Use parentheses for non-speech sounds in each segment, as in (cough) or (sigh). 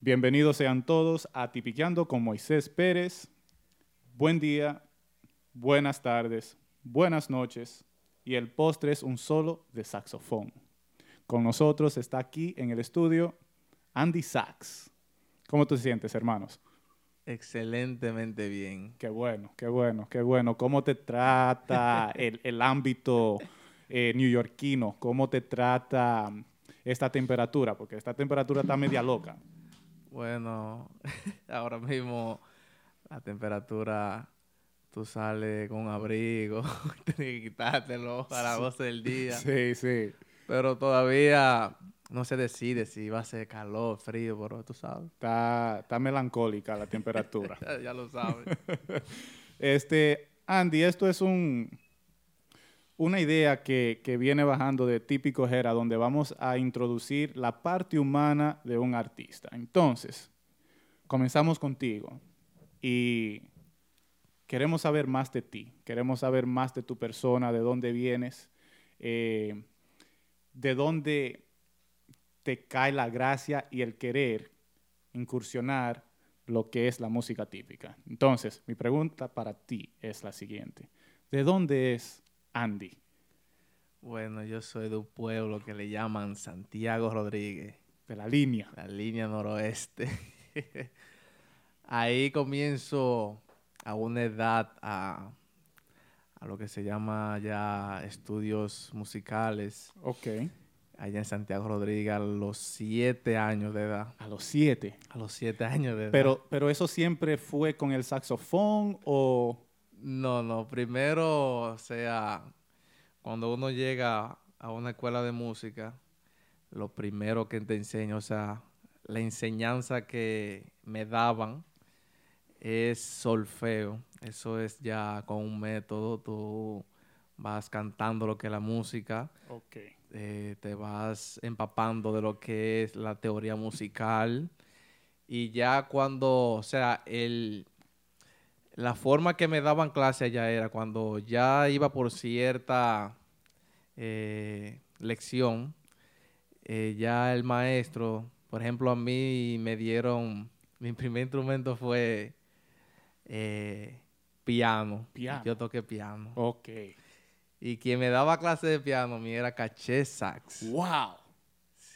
Bienvenidos sean todos a Tipiqueando con Moisés Pérez. Buen día, buenas tardes, buenas noches y el postre es un solo de saxofón. Con nosotros está aquí en el estudio Andy Sax. ¿Cómo te sientes, hermanos? Excelentemente bien. Qué bueno, qué bueno, qué bueno. ¿Cómo te trata (laughs) el, el ámbito eh, neoyorquino? ¿Cómo te trata esta temperatura? Porque esta temperatura está media loca. Bueno, (laughs) ahora mismo la temperatura, tú sales con un abrigo, (laughs) tienes que quitártelo a las 12 del día. Sí, sí. Pero todavía no se decide si va a ser calor, frío, pero tú sabes. Está, está melancólica la temperatura. Ya, (laughs) ya lo sabes. Este, Andy, esto es un, una idea que, viene bajando de Típico Jera, donde vamos a introducir la parte humana de un artista. Entonces, comenzamos contigo y queremos saber más de ti, queremos saber más de tu persona, de dónde vienes, eh, de dónde te cae la gracia y el querer incursionar lo que es la música típica. Entonces, mi pregunta para ti es la siguiente. ¿De dónde es Andy? Bueno, yo soy de un pueblo que le llaman Santiago Rodríguez, De la línea. la línea noroeste. (laughs) Ahí comienzo a una edad a, a lo que se llama ya estudios musicales. Ok. allá en Santiago Rodríguez a los siete años de edad. A los siete. A los siete años de edad. Pero, pero eso siempre fue con el saxofón o... No, no. Primero, o sea, cuando uno llega a una escuela de música, lo primero que te enseño, o sea, la enseñanza que me daban es solfeo. Eso es ya con un método, tú vas cantando lo que es la música. Ok. eh, te vas empapando de lo que es la teoría musical y ya cuando, o sea, el, la forma que me daban clase allá era cuando ya iba por cierta eh, lección, eh, ya el maestro, por ejemplo, a mí me dieron, (laughs) mi primer instrumento fue eh, piano. Piano. Yo toqué piano. Ok. Y quien me daba clase de piano a mí era Caché Sax. ¡Wow!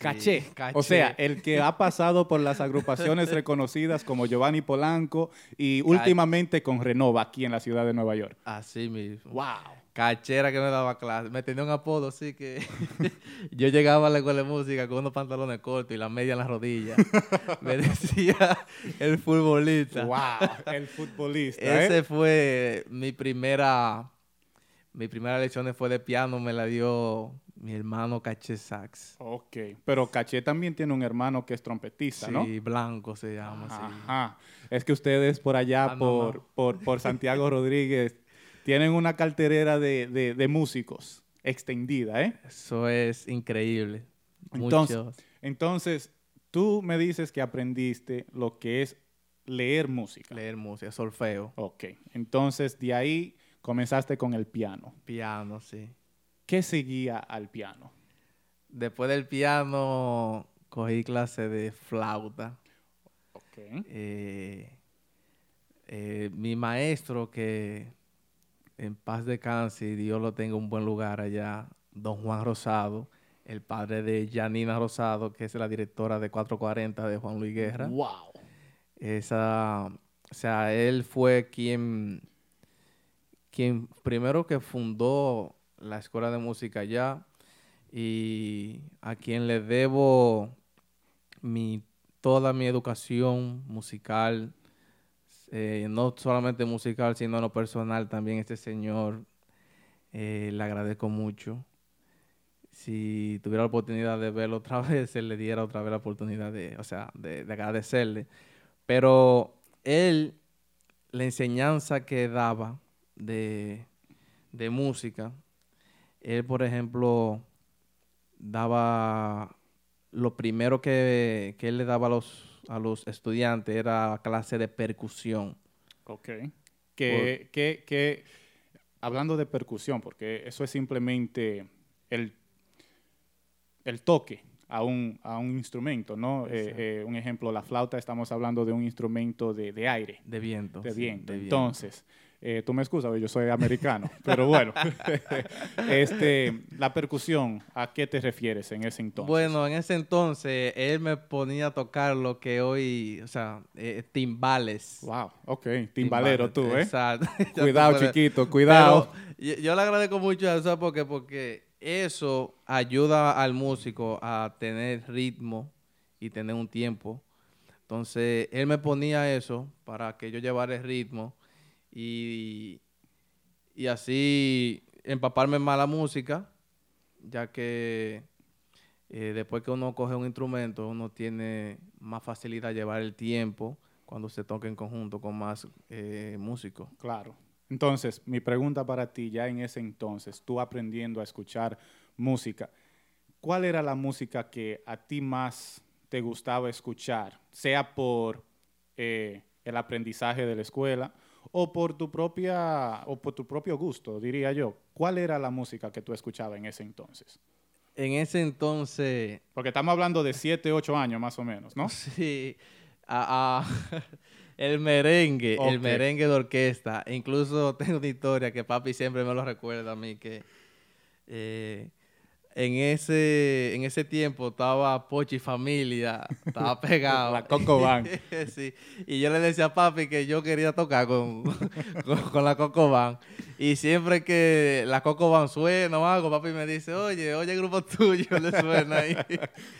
Sí, Caché. O caché. sea, el que ha pasado por las agrupaciones (laughs) reconocidas como Giovanni Polanco y últimamente con Renova aquí en la ciudad de Nueva York. Así mismo. ¡Wow! Cachera que me daba clase. Me tenía un apodo, así que (laughs) yo llegaba a la escuela de música con unos pantalones cortos y la media en las rodillas. (laughs) me decía el futbolista. ¡Wow! El futbolista. ¿eh? Ese fue mi primera, mi primera lección fue de piano, me la dio mi hermano Caché Sax. Ok. Pero Caché también tiene un hermano que es trompetista, Sí, ¿no? Blanco se llama, sí. Ajá. Es que ustedes por allá, Ah, no, por, no. Por, por Santiago Rodríguez, tienen una carterera de, de- de músicos extendida, ¿eh? Eso es increíble. Entonces, Muchos. Entonces, tú me dices que aprendiste lo que es leer música. Leer música, solfeo, Ok. Entonces, de ahí comenzaste con el piano. piano, sí. ¿Qué seguía al piano? Después del piano cogí clase de flauta. Ok. Eh, eh, mi maestro, que en paz descanse y Dios lo tenga en un buen lugar allá, don Juan Rosado, el padre de Janina Rosado, que es la directora de 440 de Juan Luis Guerra. ¡Wow! Esa, o sea, él fue quien, quien primero que fundó la escuela de música allá y a quien le debo mi, toda mi educación musical, eh, no solamente musical, sino en lo personal también este señor, eh, le agradezco mucho. Si tuviera la oportunidad de verlo otra (laughs) vez, él le diera otra vez la oportunidad de, o sea, de, de agradecerle. Pero él, la enseñanza que daba de, de música, él, por ejemplo, daba lo primero que, que él le daba a los, a los estudiantes era clase de percusión. Ok. Que, que, que, hablando de percusión, porque eso es simplemente el, el toque a un, a un instrumento, ¿no? Eh, eh, un ejemplo, la flauta, estamos hablando de un instrumento de, de aire. De viento. De viento. Entonces, eh, tú me excusas, yo soy americano, (laughs) pero bueno, (laughs) este, la percusión, ¿a qué te refieres en ese entonces? Bueno, en ese entonces él me ponía a tocar lo que hoy, o sea, eh, timbales. Wow, ok, timbalero tú, ¿eh? Exacto. (laughs) cuidado, chiquito, cuidado. yo, le agradezco mucho a eso porque, porque eso ayuda al músico a tener ritmo y tener un tiempo. Entonces, él me ponía eso para que yo llevara el ritmo y, y así empaparme más la música, ya que eh, después que uno coge un instrumento, uno tiene más facilidad de llevar el tiempo cuando se toca en conjunto con más eh, músicos. Claro. Entonces, mi pregunta para ti, ya en ese entonces, tú aprendiendo a escuchar música, ¿cuál era la música que a ti más te gustaba escuchar? Sea por eh, el aprendizaje de la escuela o por tu propia o por tu propio gusto, diría yo. ¿Cuál era la música que tú escuchabas en ese entonces? En ese entonces... Porque estamos hablando de 7, 8 años más o menos, ¿no? (laughs) Sí. (laughs) el merengue, el merengue de orquesta. Incluso (laughs) tengo una historia que papi siempre me lo recuerda a mí, que eh, en ese, en ese tiempo estaba Pochi Familia, estaba pegado. (laughs) la Coco Band. (laughs) sí. Y yo le decía a papi que yo quería tocar con, (laughs) con, la Coco Band. Y siempre que la Coco Band suena o algo, papi me dice, oye, oye, el grupo tuyo le suena ahí.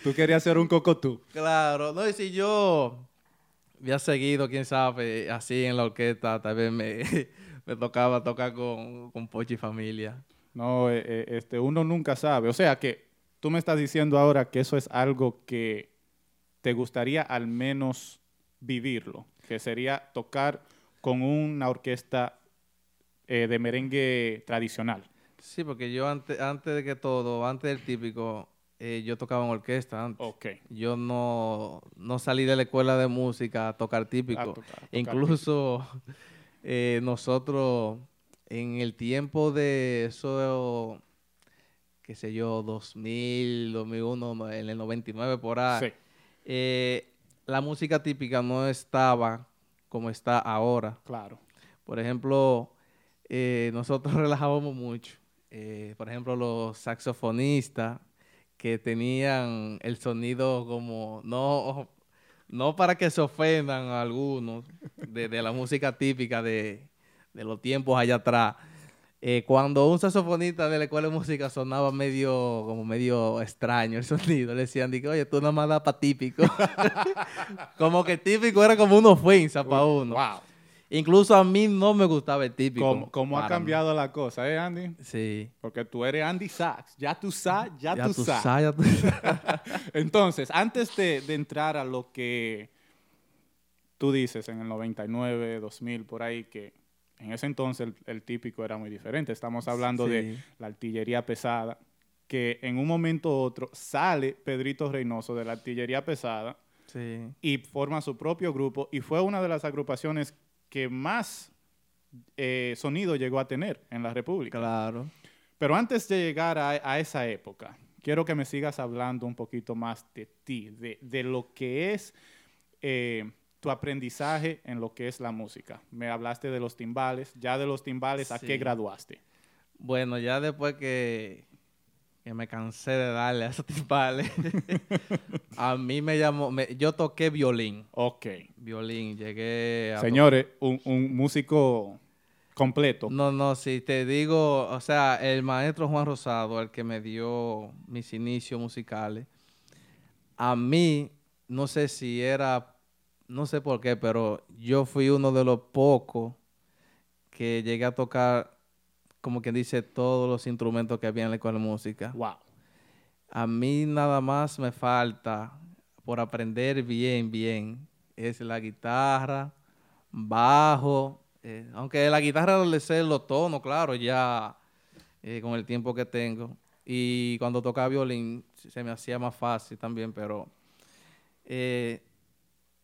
tú querías ser un coco tú. Claro. No, y si yo había seguido, quién sabe, así en la orquesta, tal vez me, me tocaba tocar con, con Pochi Familia. No, eh, eh, este, uno nunca sabe. O sea que tú me estás diciendo ahora que eso es algo que te gustaría al menos vivirlo, que sería tocar con una orquesta eh, de merengue tradicional. Sí, porque yo antes, antes de que todo, antes del típico, yo tocaba en orquesta antes. Okay. Yo no, no, salí de la escuela de música a tocar típico. Incluso (laughs) nosotros en el tiempo de eso, qué sé yo, 2000, 2001, en el 99 por ahí, eh, la música típica no estaba como está ahora. Claro. Por ejemplo, eh, nosotros (laughs) relajábamos mucho. Eh, por ejemplo, los saxofonistas que tenían el sonido como no no para que se ofendan a algunos de la música típica de, de los tiempos allá atrás, eh, cuando un saxofonista de la escuela de música sonaba medio, como medio extraño el (laughs) sonido, le decían, oye, tú nada más das para típico. (laughs) como que típico era como una ofensa para uno. Wow. Incluso a mí no me gustaba el típico. ¿Cómo, ha cambiado la cosa, eh, Andy? Sí. Porque tú eres Andy Sachs. Ya tú sabes, ya, tú sabes. (laughs) Entonces, antes de, de entrar a lo que tú dices en el 99, 2000, por ahí, que en ese entonces el, típico era muy diferente. Estamos hablando de la artillería pesada, que en un momento u otro sale Pedrito Reynoso de la artillería pesada y forma su propio grupo y fue una de las agrupaciones que más eh, sonido llegó a tener en la República. Claro. Pero antes de llegar a, esa época, quiero que me sigas hablando un poquito más de ti, de, lo que es... Eh, tu aprendizaje en lo que es la música. Me hablaste de los timbales, ya de los timbales, ¿a qué graduaste? Bueno, ya después que, me cansé de darle a esos timbales, (laughs) a mí me llamó, yo toqué violín. Ok. Violín, llegué a... Señores, un, un músico completo. No, no, si te digo, o sea, el maestro Juan Rosado, el que me dio mis inicios musicales, a mí, no sé si era no sé por qué, pero yo fui uno de los pocos que llegué a tocar, como quien dice, todos los instrumentos que había en la escuela de música. Wow. A mí nada más me falta por aprender bien, bien, es la guitarra, bajo, eh, aunque la guitarra le sé los tonos, claro, ya eh, con el tiempo que tengo. Y cuando tocaba violín se me hacía más fácil también, pero eh,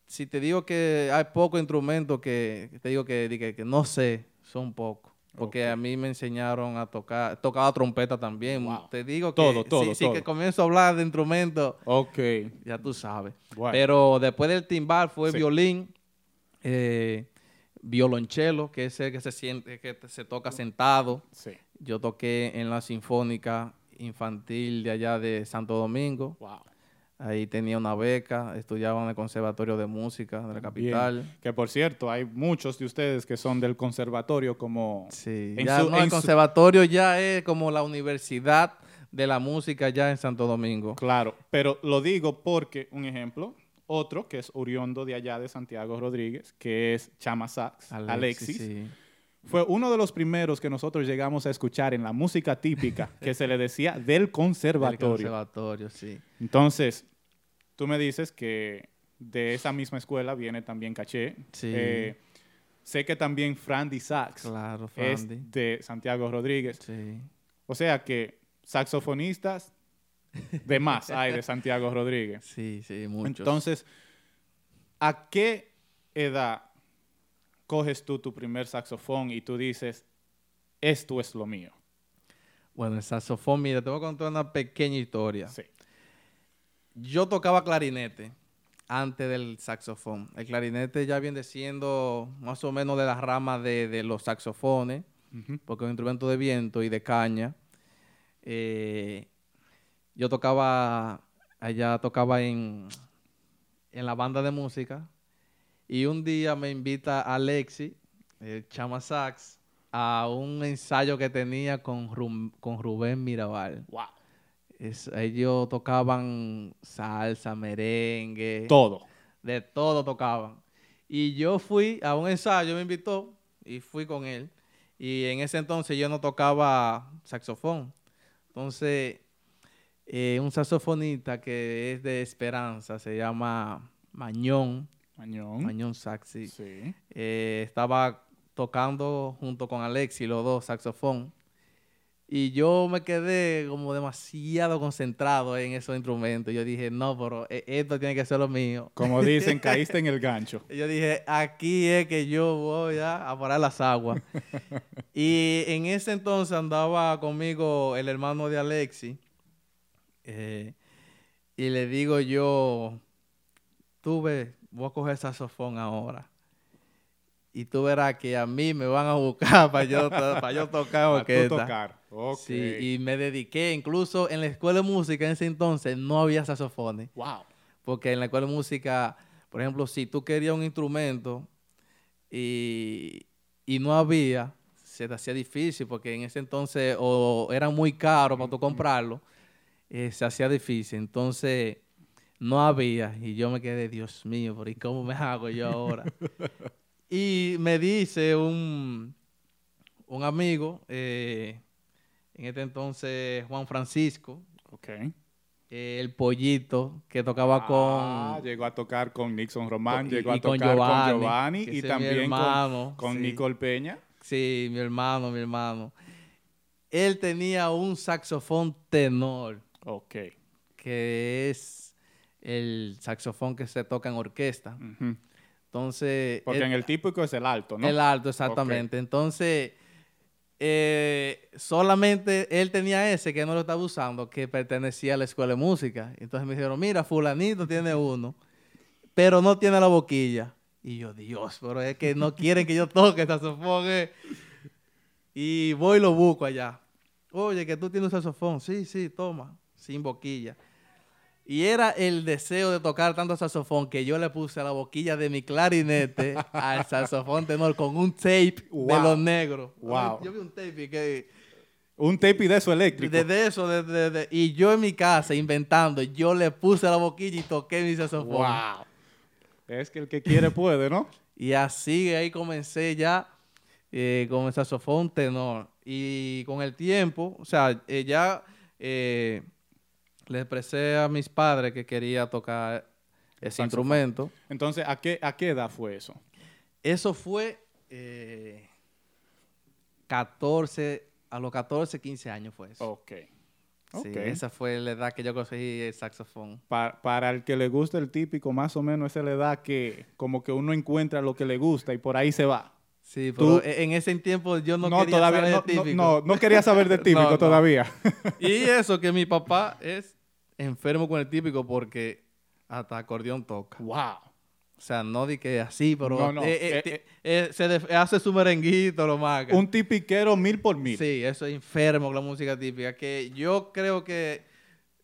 si te digo que hay pocos instrumentos que, te digo que, que, no sé, son pocos. porque a mí me enseñaron a tocar, tocaba trompeta también. Wow. Te digo que Todo, todo, sí, sí todo. que comienzo a hablar de instrumentos, Ok. ya tú sabes. Pero después del timbal fue Sí. violín, eh, violonchelo, que es el que se siente, que se toca sentado. Sí. Yo toqué en la Sinfónica Infantil de allá de Santo Domingo. Wow. Ahí tenía una beca, estudiaba en el Conservatorio de Música de la capital. Que por cierto, hay muchos de ustedes que son del conservatorio como... Sí, En ya su- no, el su- conservatorio ya es como la universidad de la música ya en Santo Domingo. Claro, pero lo digo porque, un ejemplo, otro que es oriundo de allá de Santiago Rodríguez, que es Chama Sax, Alexis, sí. Fue uno de los primeros que nosotros llegamos a escuchar en la música típica que se le decía del Del conservatorio. conservatorio, sí. Entonces, tú me dices que de esa misma escuela viene también Caché. Sí. Eh, sé que también Frandy Sax Claro, es Frandy. de Santiago Rodríguez. Sí. O sea que saxofonistas de más hay de Santiago Rodríguez. Sí, sí, muchos. Entonces, ¿a qué edad coges tú tu primer saxofón y tú dices, esto es lo mío? bueno, el saxofón, mira, te voy a contar una pequeña historia. Sí. Yo tocaba clarinete antes del saxofón. El clarinete ya viene siendo más o menos de la rama de, de los saxofones, porque es un instrumento de viento y de caña. Eh, yo tocaba, allá tocaba en, en la banda de música, y un día me invita Alexi, el chama sax, a un ensayo que tenía con, con Rubén Mirabal. Wow. Es- ellos tocaban salsa, merengue, Todo. de todo tocaban. Y yo fui a un ensayo, me invitó y fui con él. Y en ese entonces yo no tocaba saxofón. Entonces, eh, un saxofonista que es de Esperanza, se llama Mañón, Mañón. Mañón Saxi, Sí. eh, estaba tocando junto con Alexi, los dos, saxofón. Y yo me quedé como demasiado concentrado en esos instrumentos. Yo dije, no, pero e- esto tiene que ser lo mío. Como dicen, (laughs) caíste en el gancho. Yo dije, aquí es que yo voy a, a parar las aguas. (laughs) y en ese entonces andaba conmigo el hermano de Alexi. eh, y le digo yo, tú ves, voy a coger saxofón ahora. Y tú verás que a mí me van a buscar (laughs) para yo, para yo tocar orquesta. tocar. Ok. Sí, y me dediqué, incluso en la escuela de música en ese entonces no había saxofones. Wow. Porque en la escuela de música, por ejemplo, si tú querías un instrumento y, y no había, se te hacía difícil porque en ese entonces o era muy caro para tú comprarlo, eh, se hacía difícil. Entonces no había y yo me quedé, Dios mío, ¿por ¿y cómo me hago yo ahora? (laughs) y me dice un, un amigo, eh, en este entonces Juan Francisco, Ok. eh, el pollito que tocaba Ah, con llegó a tocar con Nixon Román, llegó a con tocar Giovanni, con Giovanni y también con, con sí. Nicole Peña. sí, mi hermano, mi hermano. Él tenía un saxofón tenor, Ok. que es el saxofón que se toca en orquesta. Entonces, Porque en el típico es el alto, ¿no? el alto, exactamente. Entonces, eh, solamente él tenía ese que no lo estaba usando, que pertenecía a la escuela de música. Entonces me dijeron, mira, fulanito tiene uno, pero no tiene la boquilla. Y yo, Dios, pero es que no quieren que yo toque saxofón. eh". Y voy y lo busco allá. Oye, que tú tienes un saxofón. Sí, sí, toma, sin boquilla. Y era el deseo de tocar tanto saxofón que yo le puse a la boquilla de mi clarinete (laughs) al saxofón tenor con un tape de los negros. Wow. Yo vi un tape que Un tape de eso eléctrico. de, de eso, de, de- de- y yo en mi casa inventando, yo le puse a la boquilla y toqué mi saxofón. Wow. Es que el que quiere puede, ¿no? (laughs) Y así ahí comencé ya eh, con el saxofón tenor. Y con el tiempo, o sea, eh, ya eh, le expresé a mis padres que quería tocar ese Saxofón. instrumento. Entonces, ¿a qué, ¿a qué edad fue eso? Eso fue eh, 14, a los 14, 15 años fue eso. Ok. Sí, esa fue la edad que yo conseguí el saxofón. Pa- para el que le gusta el típico, más o menos esa es la edad que como que uno encuentra lo que le gusta y por ahí se va. Sí, Tú- pero e- en ese tiempo yo no, No, quería todavía saber no, de no, típico. no, no quería saber de (laughs) típico No, no. todavía. Y eso que mi papá es enfermo con el típico porque hasta acordeón toca. wow. O sea, no di que así, pero No, no, eh, eh, eh, se hace su merenguito, lo maga. Un tipiquero mil por mil. Sí, eso es enfermo con la música típica. Que yo creo que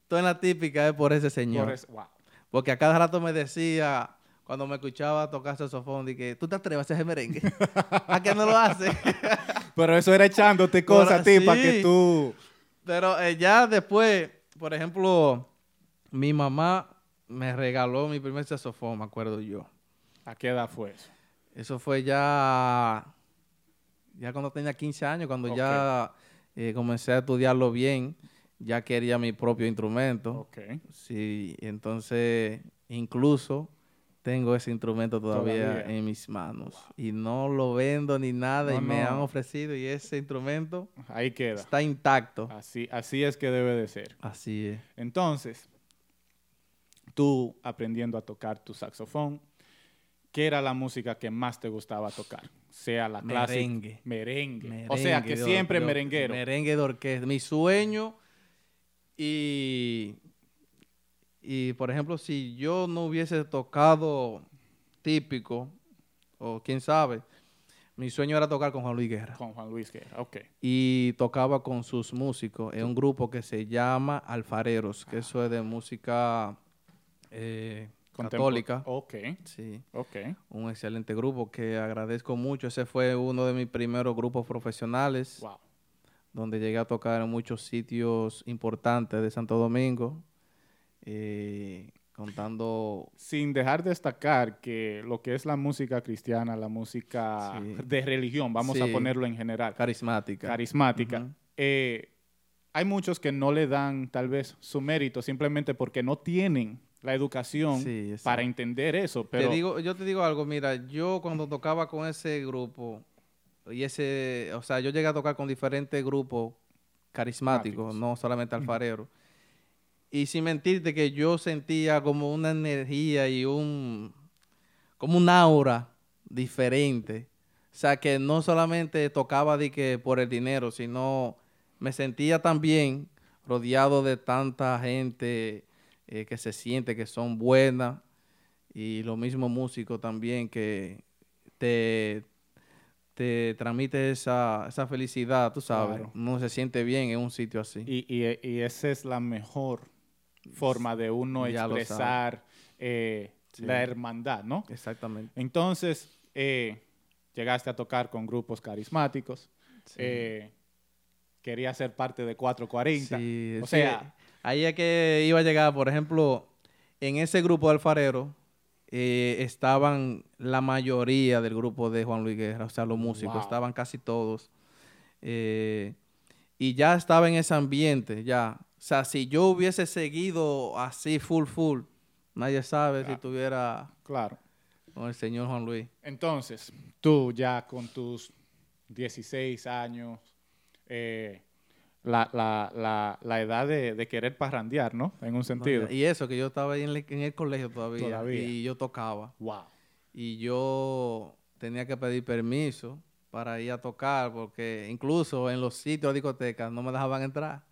toda la típica es por ese señor. Por eso- wow. Porque a cada rato me decía, cuando me escuchaba tocar saxofón, que tú te atreves a hacer merengue. (laughs) ¿A qué no lo haces? Pero eso era echándote cosas a ti para que tú... Pero eh, ya después, por ejemplo, mi mamá me regaló mi primer saxofón, me acuerdo yo. ¿A qué edad fue eso? Eso fue ya, ya cuando tenía 15 años, cuando ya eh, comencé a estudiarlo bien, ya quería mi propio instrumento. Ok. Sí, entonces incluso tengo ese instrumento todavía, Todavía. en mis manos. Y no lo vendo ni nada No, y me no. han ofrecido y ese instrumento Ahí queda. está intacto. Así, así es que debe de ser. Así es. Entonces, tú aprendiendo a tocar tu saxofón, ¿qué era la música que más te gustaba tocar? Sea la clásica. Merengue. Merengue. O sea, que de siempre de merenguero. Merengue de orquesta. Mi sueño y, y, por ejemplo, si yo no hubiese tocado típico, o quién sabe, mi sueño era tocar con Juan Luis Guerra. Con Juan Luis Guerra. Ok. Y tocaba con sus músicos en un grupo que se llama Alfareros, que eso es de música eh, católica. Ok. Sí Ok. un excelente grupo que agradezco mucho. Ese fue uno de mis primeros grupos profesionales, Wow. donde llegué a tocar en muchos sitios importantes de Santo Domingo, eh, contando... Sin dejar de destacar que lo que es la música cristiana, la música Sí. de religión, vamos a ponerlo en general, Carismática. carismática, eh, hay muchos que no le dan tal vez su mérito simplemente porque no tienen la educación Sí, para entender eso. Pero Te digo, yo te digo algo, mira, yo cuando tocaba con ese grupo, y ese, o sea, yo llegué a tocar con diferentes grupos carismáticos, Carismáticos. no solamente alfareros. Y sin mentirte que yo sentía como una energía y un, como un aura diferente. O sea, que no solamente tocaba de que por el dinero, sino me sentía también rodeado de tanta gente eh, que se siente que son buenas y los mismos músicos también que te, te transmite esa, esa felicidad, tú sabes. Claro. Uno se siente bien en un sitio así. y, y- y esa es la mejor forma de uno Ya expresar eh, Sí. la hermandad, ¿no? Exactamente. Entonces, eh, llegaste a tocar con grupos carismáticos. Sí. eh, quería ser parte de 440. Sí, o sea, ahí es que iba a llegar, por ejemplo, en ese grupo de alfareros estaban la mayoría del grupo de Juan Luis Guerra, o sea, los músicos, Wow. estaban casi todos. Y ya estaba en ese ambiente, ya. O sea, si yo hubiese seguido así full, full, nadie sabe si tuviera claro. con el señor Juan Luis. Entonces, tú ya con tus 16 años, eh, la, la- la- la edad de, de querer parrandear, ¿no? En un sentido. Y eso, que yo estaba ahí en el, en el colegio todavía, Todavía. y yo tocaba. Wow. y yo tenía que pedir permiso para ir a tocar, porque incluso en los sitios de discotecas no me dejaban entrar.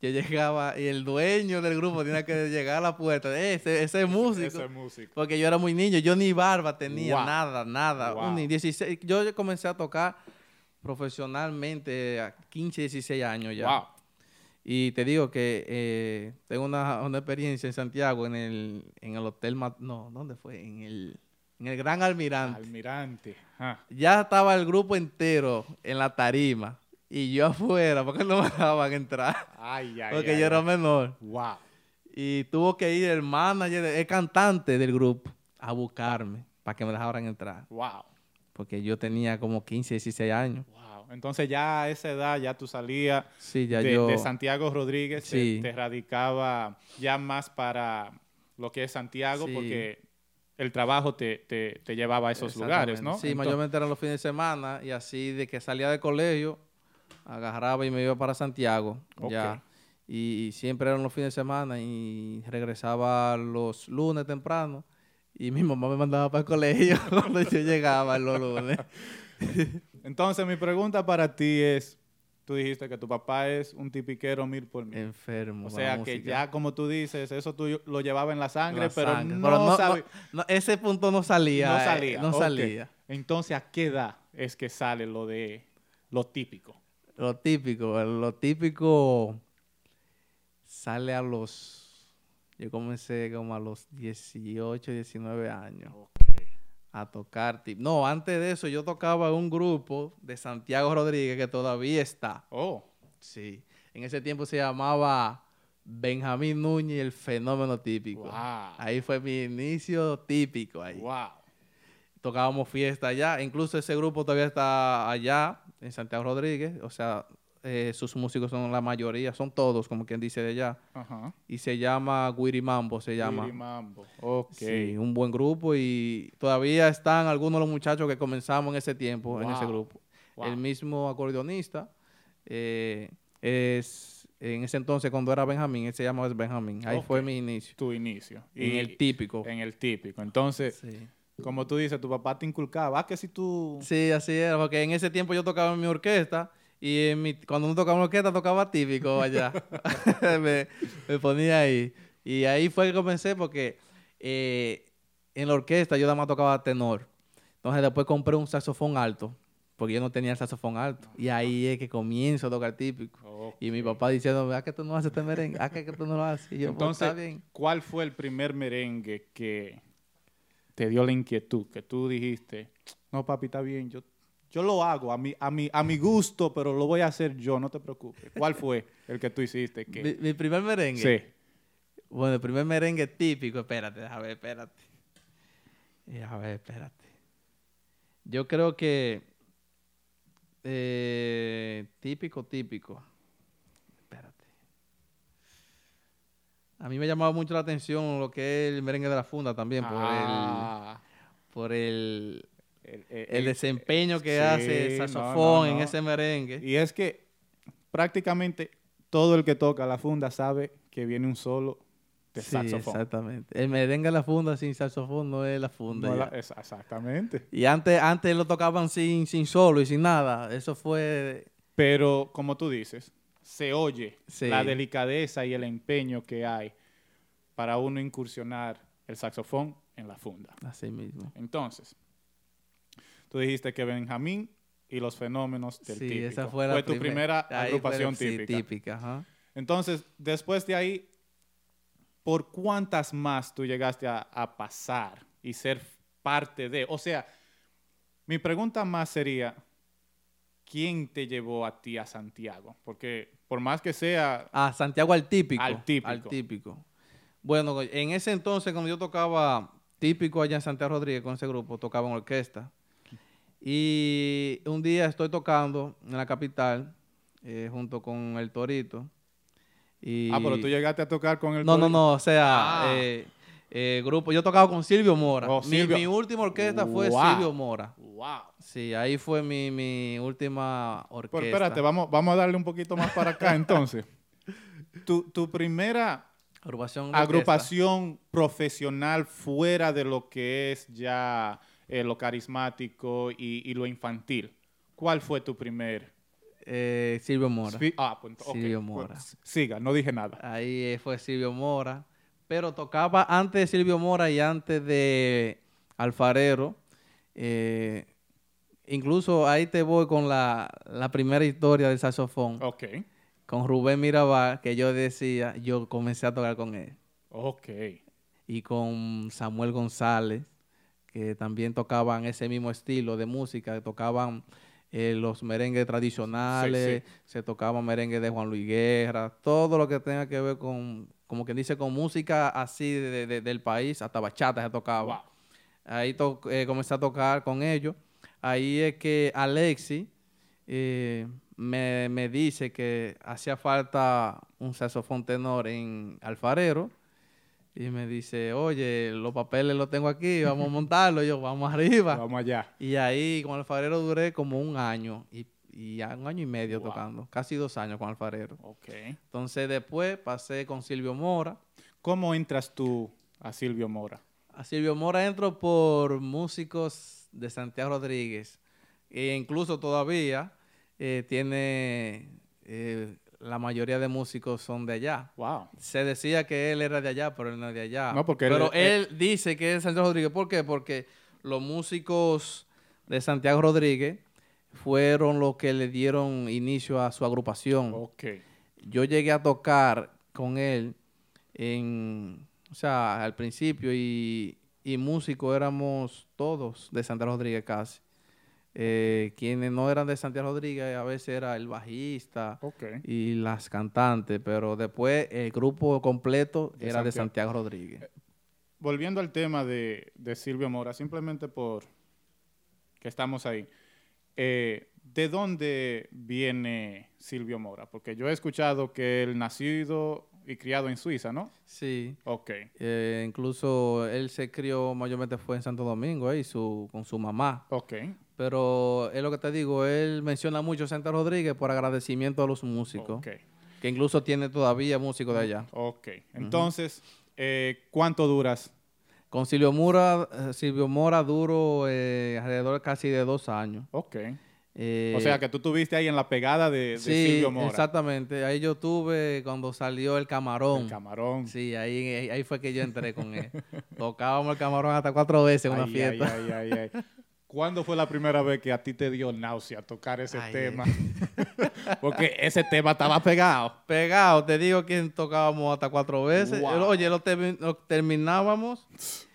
Yo llegaba y el dueño del grupo tenía que llegar a la puerta, "Eh, ese, ese es músico. Ese músico. Porque yo era muy niño, yo ni barba tenía, Wow. nada, nada. Wow. Ni 16, yo comencé a tocar profesionalmente a 15, 16 años ya. Wow. Y te digo que eh, tengo una, una experiencia en Santiago, en el, en el Hotel... No, ¿dónde fue? En el, en el Gran Almirante. Almirante. Ah, Ya estaba el grupo entero en la tarima. Y yo afuera, porque no me dejaban entrar. Ay, ay, porque ay, yo era menor. Wow. Y tuvo que ir el manager, el cantante del grupo, a buscarme para que me dejaran entrar. Wow. Porque yo tenía como 15, 16 años. Wow. Entonces ya a esa edad ya tú salías Sí, ya de, yo... de Santiago Rodríguez, te- Sí. te, radicaba ya más para lo que es Santiago, Sí. porque el trabajo te, te- te llevaba a esos lugares, ¿no? Sí, Entonces- mayormente eran los fines de semana y así de que salía del colegio, agarraba y me iba para Santiago. Ya. Y, siempre eran los fines de semana y regresaba los lunes temprano y mi mamá me mandaba para el colegio (laughs) cuando yo llegaba los lunes. (laughs) Entonces, mi pregunta para ti es, tú dijiste que tu papá es un tipiquero mil por mil. Enfermo. O sea, que música. ya como tú dices, eso tú lo llevaba en la sangre, La pero, sangre. no, Pero no- sabe- no- ese punto no salía. no eh, salía. no salía. Entonces, ¿a qué edad es que sale lo de lo típico? Lo típico, lo típico sale a los... Yo comencé como a los 18, 19 años a tocar. No, antes de eso yo tocaba un grupo de Santiago Rodríguez que todavía está. Oh, Sí. En ese tiempo se llamaba Benjamín Núñez el fenómeno típico. wow. Ahí fue mi inicio típico ahí. Wow. Tocábamos fiesta allá. Incluso ese grupo todavía está allá, en Santiago Rodríguez. O sea, eh, sus músicos son la mayoría, son todos, como quien dice de allá. Ajá. Y se llama Guirimambo, se llama. Guirimambo. Ok. Sí, un buen grupo y todavía están algunos de los muchachos que comenzamos en ese tiempo, en ese grupo. Wow. El mismo acordeonista eh, es, en ese entonces cuando era Benjamín, él se llamaba Benjamín. Ahí fue mi inicio. Tu inicio. En el típico. En el típico. Entonces, Sí. Como tú dices, tu papá te inculcaba. Ah, que si tú... Sí, así era, porque en ese tiempo yo tocaba en mi orquesta y en mi- cuando uno tocaba en orquesta tocaba típico allá. (laughs) (laughs) me, me ponía ahí. Y ahí fue que comencé porque eh, en la orquesta yo nada más tocaba tenor. Entonces después compré un saxofón alto, porque yo no tenía el saxofón alto. Y ahí es que comienzo a tocar típico. Y mi papá diciendo, ¿a que tú no haces este merengue? ¿A que que tú no lo haces? Y yo, pues, Entonces, está bien. ¿cuál fue el primer merengue que te dio la inquietud? Que tú dijiste, no, papi, está bien, yo, yo lo hago a mi, a, mi, a mi gusto, pero lo voy a hacer yo, no te preocupes. ¿Cuál fue el que tú hiciste? Que... Mi, mi primer merengue. Sí. Bueno, el primer merengue típico, espérate, déjame ver, espérate. Déjame ver, espérate. Yo creo que eh, típico, típico. Espérate. A mí me llamaba mucho la atención lo que es el merengue de la funda también, por Ah, el, por el, el, el- el desempeño que sí, hace el no, saxofón no, en ese merengue. Y es que prácticamente todo el que toca la funda sabe que viene un solo de Sí, saxofón. exactamente. El merengue de la funda sin saxofón no es la funda. La- es- exactamente. Y antes, antes lo tocaban sin, sin solo y sin nada. Eso fue. Pero como tú dices, se oye Sí. la delicadeza y el empeño que hay para uno incursionar el saxofón en la funda. Así mismo. Entonces, tú dijiste que Benjamín y los fenómenos del sí, típico. esa fue la tu primer- primera fue agrupación sí, típica. típica, ajá. Entonces, después de ahí, ¿por cuántas más tú llegaste a, a pasar y ser parte de? O sea, mi pregunta más sería, ¿quién te llevó a ti a Santiago? Porque por más que sea, Ah, Santiago al típico. Al típico. Al típico. Bueno, en ese entonces, cuando yo tocaba típico allá en Santiago Rodríguez con ese grupo, tocaba en orquesta. Y un día estoy tocando en la capital eh, junto con el Torito. Y... ah, pero tú llegaste a tocar con el... No, no, Tori- no, o sea, Ah. eh, eh, grupo, yo tocaba con Silvio Mora. Oh, Mi- Silvio. Mi, última orquesta fue. Silvio Mora. Wow. Sí, ahí fue mi, mi última orquesta. Pero espérate, vamos, vamos a darle un poquito más para acá (laughs) entonces. tu, tu primera Agrupación. agrupación profesional fuera de lo que es ya eh, lo carismático y, y lo infantil. ¿Cuál fue tu primer? Eh, Silvio Mora. Ah, pues, Silvio pues, Mora. siga, no dije nada. Ahí fue Silvio Mora. Pero tocaba antes de Silvio Mora y antes de Alfarero. eh, incluso ahí te voy con la, la primera historia del saxofón. Ok, Con Rubén Mirabal, que yo decía, yo comencé a tocar con él. ok. y con Samuel González, que también tocaban ese mismo estilo de música, tocaban eh, los merengues tradicionales, se tocaban merengue de Juan Luis Guerra, todo lo que tenga que ver con, como quien dice, con música así de- de- del país, hasta bachata se tocaba. Wow. Ahí to- eh, comencé a tocar con ellos. Ahí es que Alexi eh, me, me dice que hacía falta un saxofón tenor en Alfarero. Y me dice, oye, los papeles los tengo aquí, vamos a (laughs) montarlo. Y yo, vamos arriba. Vamos allá. Y ahí con Alfarero duré como un año y, y ya un año y medio Wow. tocando, casi dos años con Alfarero. Ok. Entonces después pasé con Silvio Mora. ¿Cómo entras tú a Silvio Mora? A Silvio Mora entro por músicos de Santiago Rodríguez, E incluso todavía eh, tiene, eh, la mayoría de músicos son de allá. Wow. Se decía que él era de allá, pero él no es de allá. No, porque él- pero él- él, dice que es Santiago Rodríguez. ¿Por qué? Porque los músicos de Santiago Rodríguez fueron los que le dieron inicio a su agrupación. Yo llegué a tocar con él en, o sea, al principio y, y músicos éramos todos de Santiago Rodríguez casi. Eh, quienes no eran de Santiago Rodríguez a veces era el bajista y las cantantes, pero después el grupo completo De era de Santiago. Rodríguez. Volviendo al tema de, de Silvio Mora, simplemente por que estamos ahí. Eh, ¿De dónde viene Silvio Mora? Porque yo he escuchado que él nacido y criado en Suiza, ¿no? Sí, Ok. eh, incluso él se crió mayormente fue en Santo Domingo ahí su, con su mamá. Ok. Pero es lo que te digo, él menciona mucho a Santiago Rodríguez por agradecimiento a los músicos, Ok. que incluso tiene todavía músicos de allá. Ok. Entonces, eh, ¿cuánto duras? Con Silvio Mora, eh, Silvio Mora duro eh, alrededor casi de dos años. Ok. Eh, o sea, que tú tuviste ahí en la pegada de, de sí, Silvio Mora. exactamente. Ahí yo tuve cuando salió el camarón. El camarón. Sí, ahí, ahí, ahí fue que yo entré con él. (laughs) Tocábamos el camarón hasta cuatro veces en una Ay, fiesta. ay, ay, ay, ay. ¿Cuándo fue la primera vez que a ti te dio náusea tocar ese Ay, tema? (laughs) Porque ese tema estaba pegado. Pegado, te digo que tocábamos hasta cuatro veces. Wow. Oye, lo, termi- lo terminábamos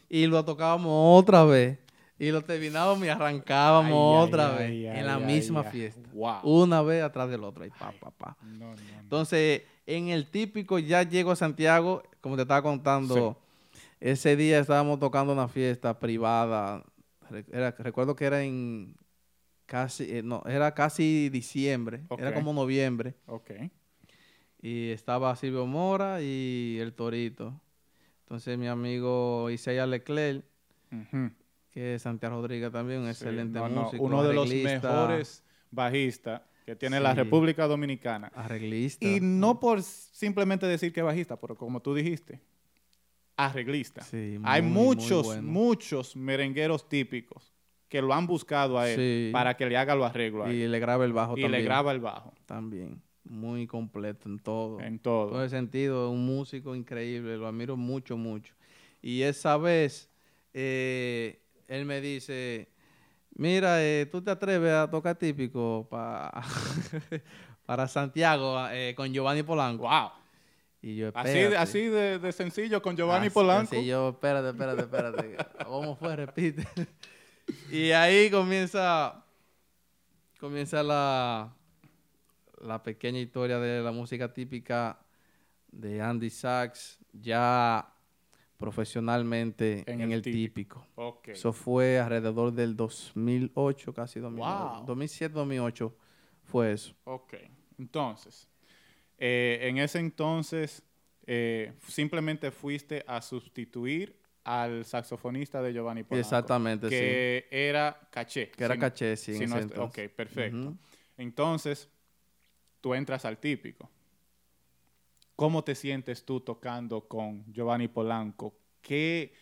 y lo tocábamos otra vez. Y lo terminábamos y arrancábamos Ay, otra ay, vez en la misma fiesta. Wow. Una vez atrás del otro. Y pa, pa, pa. No, no, no. Entonces, en el típico ya llego a Santiago, como te estaba contando, ese día estábamos tocando una fiesta privada. Era- recuerdo que era en casi, eh, no, era casi diciembre, era como noviembre. Ok. Y estaba Silvio Mora y el Torito. Entonces mi amigo Isaías Leclerc, Ujú. que es Santiago Rodríguez también, un Sí, excelente no, no, músico. Uno de los mejores bajistas que tiene la. República Dominicana. Arreglista. Y no por simplemente decir que bajista, pero como tú dijiste, arreglista. Sí, Hay muy, muchos, bueno. muchos merengueros típicos que lo han buscado a él Sí. para que le haga los arreglos Y le graba el bajo Y también. le graba el bajo También. Muy completo en todo. en En todo. todo ese sentido, un músico increíble. Lo admiro mucho, mucho. Y esa vez, eh, él me dice, mira, eh, ¿tú te atreves a tocar típico pa- (laughs) para Santiago eh, con Giovanni Polanco? Wow. Y yo, Así, de, "Espérate". así de, de sencillo con Giovanni Así- Polanco. así yo, espérate, espérate, espérate. (laughs) ¿Cómo fue? Repite. (laughs) y ahí comienza, comienza la, la pequeña historia de la música típica de Andy Sachs, ya profesionalmente En en, el el típico. Eso fue alrededor del 2008, casi 2009. Wow. 2007, 2008 fue eso. Ok. Entonces, eh, en ese entonces, eh, simplemente fuiste a sustituir al saxofonista de Giovanni Polanco. Exactamente, sí. Que era caché. Que era no- caché, sí, en si no ese. Ok, perfecto. Entonces, tú entras al típico. ¿Cómo te sientes tú tocando con Giovanni Polanco? ¿Qué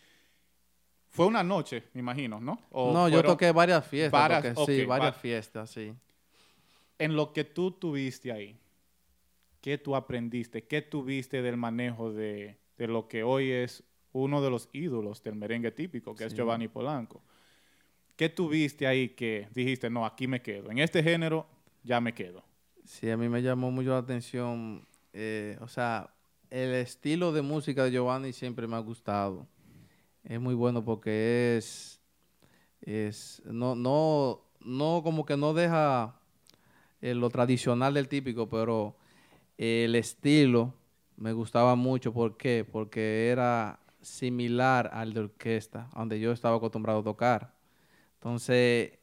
fue una noche, me imagino, ¿no? ¿O No, yo toqué varias fiestas. varias- toqué, sí, varias va- fiestas, sí. En lo que tú tuviste ahí, ¿qué tú aprendiste? ¿Qué tuviste del manejo de, de lo que hoy es uno de los ídolos del merengue típico, que es. Giovanni Polanco? ¿Qué tuviste ahí que dijiste, no, aquí me quedo? En este género ya me quedo. Sí, a mí me llamó mucho la atención. eh, o sea, el estilo de música de Giovanni siempre me ha gustado. Es muy bueno porque es. es no, no, no, como que no deja eh, lo tradicional del típico, pero el estilo me gustaba mucho. ¿Por qué? Porque era similar al de orquesta, donde yo estaba acostumbrado a tocar. Entonces,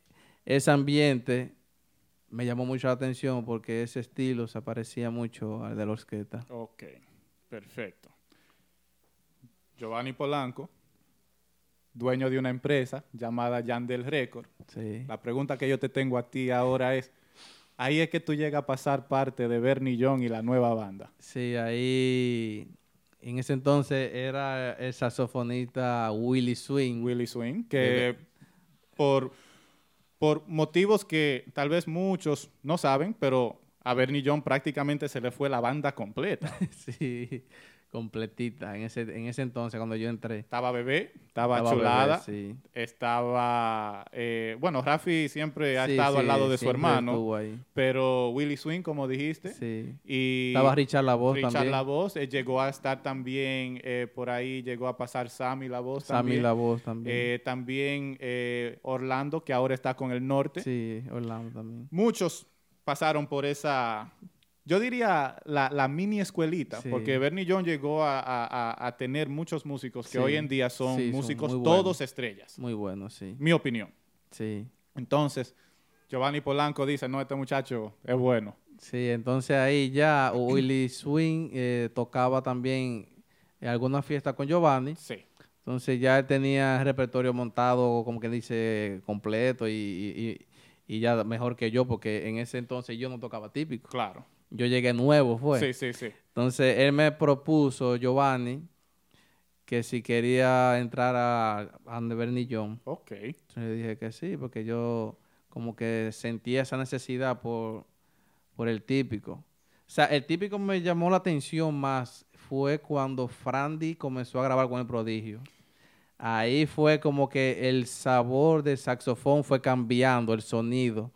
ese ambiente me llamó mucho la atención porque ese estilo se parecía mucho al de la orquesta. Ok, perfecto. Giovanni Polanco, dueño de una empresa llamada Yandel Record. Sí. La pregunta que yo te tengo a ti ahora es, ahí es que tú llegas a pasar parte de Bernie John y la nueva banda. Sí, ahí en ese entonces era el saxofonista Willie Swing. Willie Swing, que por por motivos que tal vez muchos no saben, pero a Bernie John prácticamente se le fue la banda completa. (laughs) sí, completita. En ese, en ese entonces, cuando yo entré. Estaba bebé, estaba, Estaba chulada, bebé, sí. estaba... eh, bueno, Rafi siempre ha Sí, estado al lado de su hermano, estuvo ahí. pero Willie Swing, como dijiste, Sí. y... Estaba Richard La Voz Richard también. La Voz, eh, llegó a estar también eh, por ahí, llegó a pasar Sammy La Voz Sammy también. La Voz también. Eh, también Orlando, que ahora está con el norte. sí, Orlando también. Muchos pasaron por esa, yo diría la, la mini escuelita, Sí. porque Bernie John llegó a, a- a- a tener muchos músicos que Sí. hoy en día son Sí, músicos buenos. todos estrellas. Muy bueno, sí. Mi opinión. Sí. Entonces, Giovanni Polanco dice, no, este muchacho es bueno. Sí, entonces ahí ya Willy Swing eh, tocaba también en alguna fiesta con Giovanni. Sí, Entonces ya él tenía el repertorio montado, como que dice, completo y- y ya mejor que yo, porque en ese entonces yo no tocaba típico. claro. Yo llegué nuevo, fue. Sí, sí, sí. Entonces él me propuso, Giovanni, que si quería entrar a, a donde Bernie John. Ok. Entonces le dije que sí, porque yo como que sentía esa necesidad por, por el típico. O sea, el típico me llamó la atención más fue cuando Frandy comenzó a grabar con el prodigio. Ahí fue como que el sabor del saxofón fue cambiando, el sonido.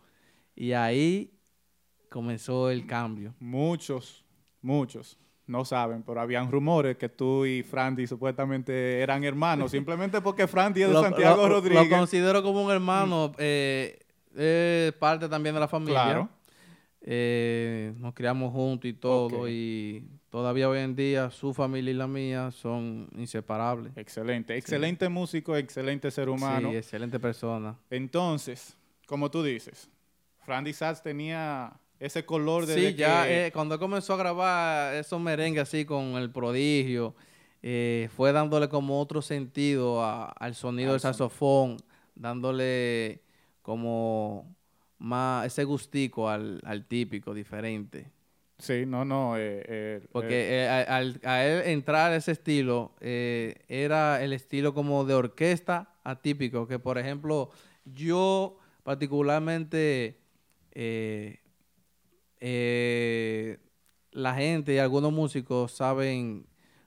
Y ahí comenzó el cambio. Muchos, muchos no saben, pero habían rumores que tú y Frandy supuestamente eran hermanos, (laughs) simplemente porque Frandy es de Lo- Santiago lo- Rodríguez. Lo considero como un hermano, eh, es parte también de la familia. Claro. Eh, nos criamos juntos y todo, y todavía hoy en día su familia y la mía son inseparables. Excelente, excelente músico, excelente ser humano. Sí, excelente persona. Entonces, como tú dices, Frandy Sachs tenía ese color de Sí, ya que- eh, cuando comenzó a grabar esos merengues así con el prodigio, eh, fue dándole como otro sentido a- al sonido del saxofón, dándole como más ese gustico al, al típico, diferente. Sí, no, no. eh, eh, Porque eh, al- a él entrar ese estilo, era el estilo como de orquesta atípico, que por ejemplo, yo particularmente, eh, la gente y algunos músicos saben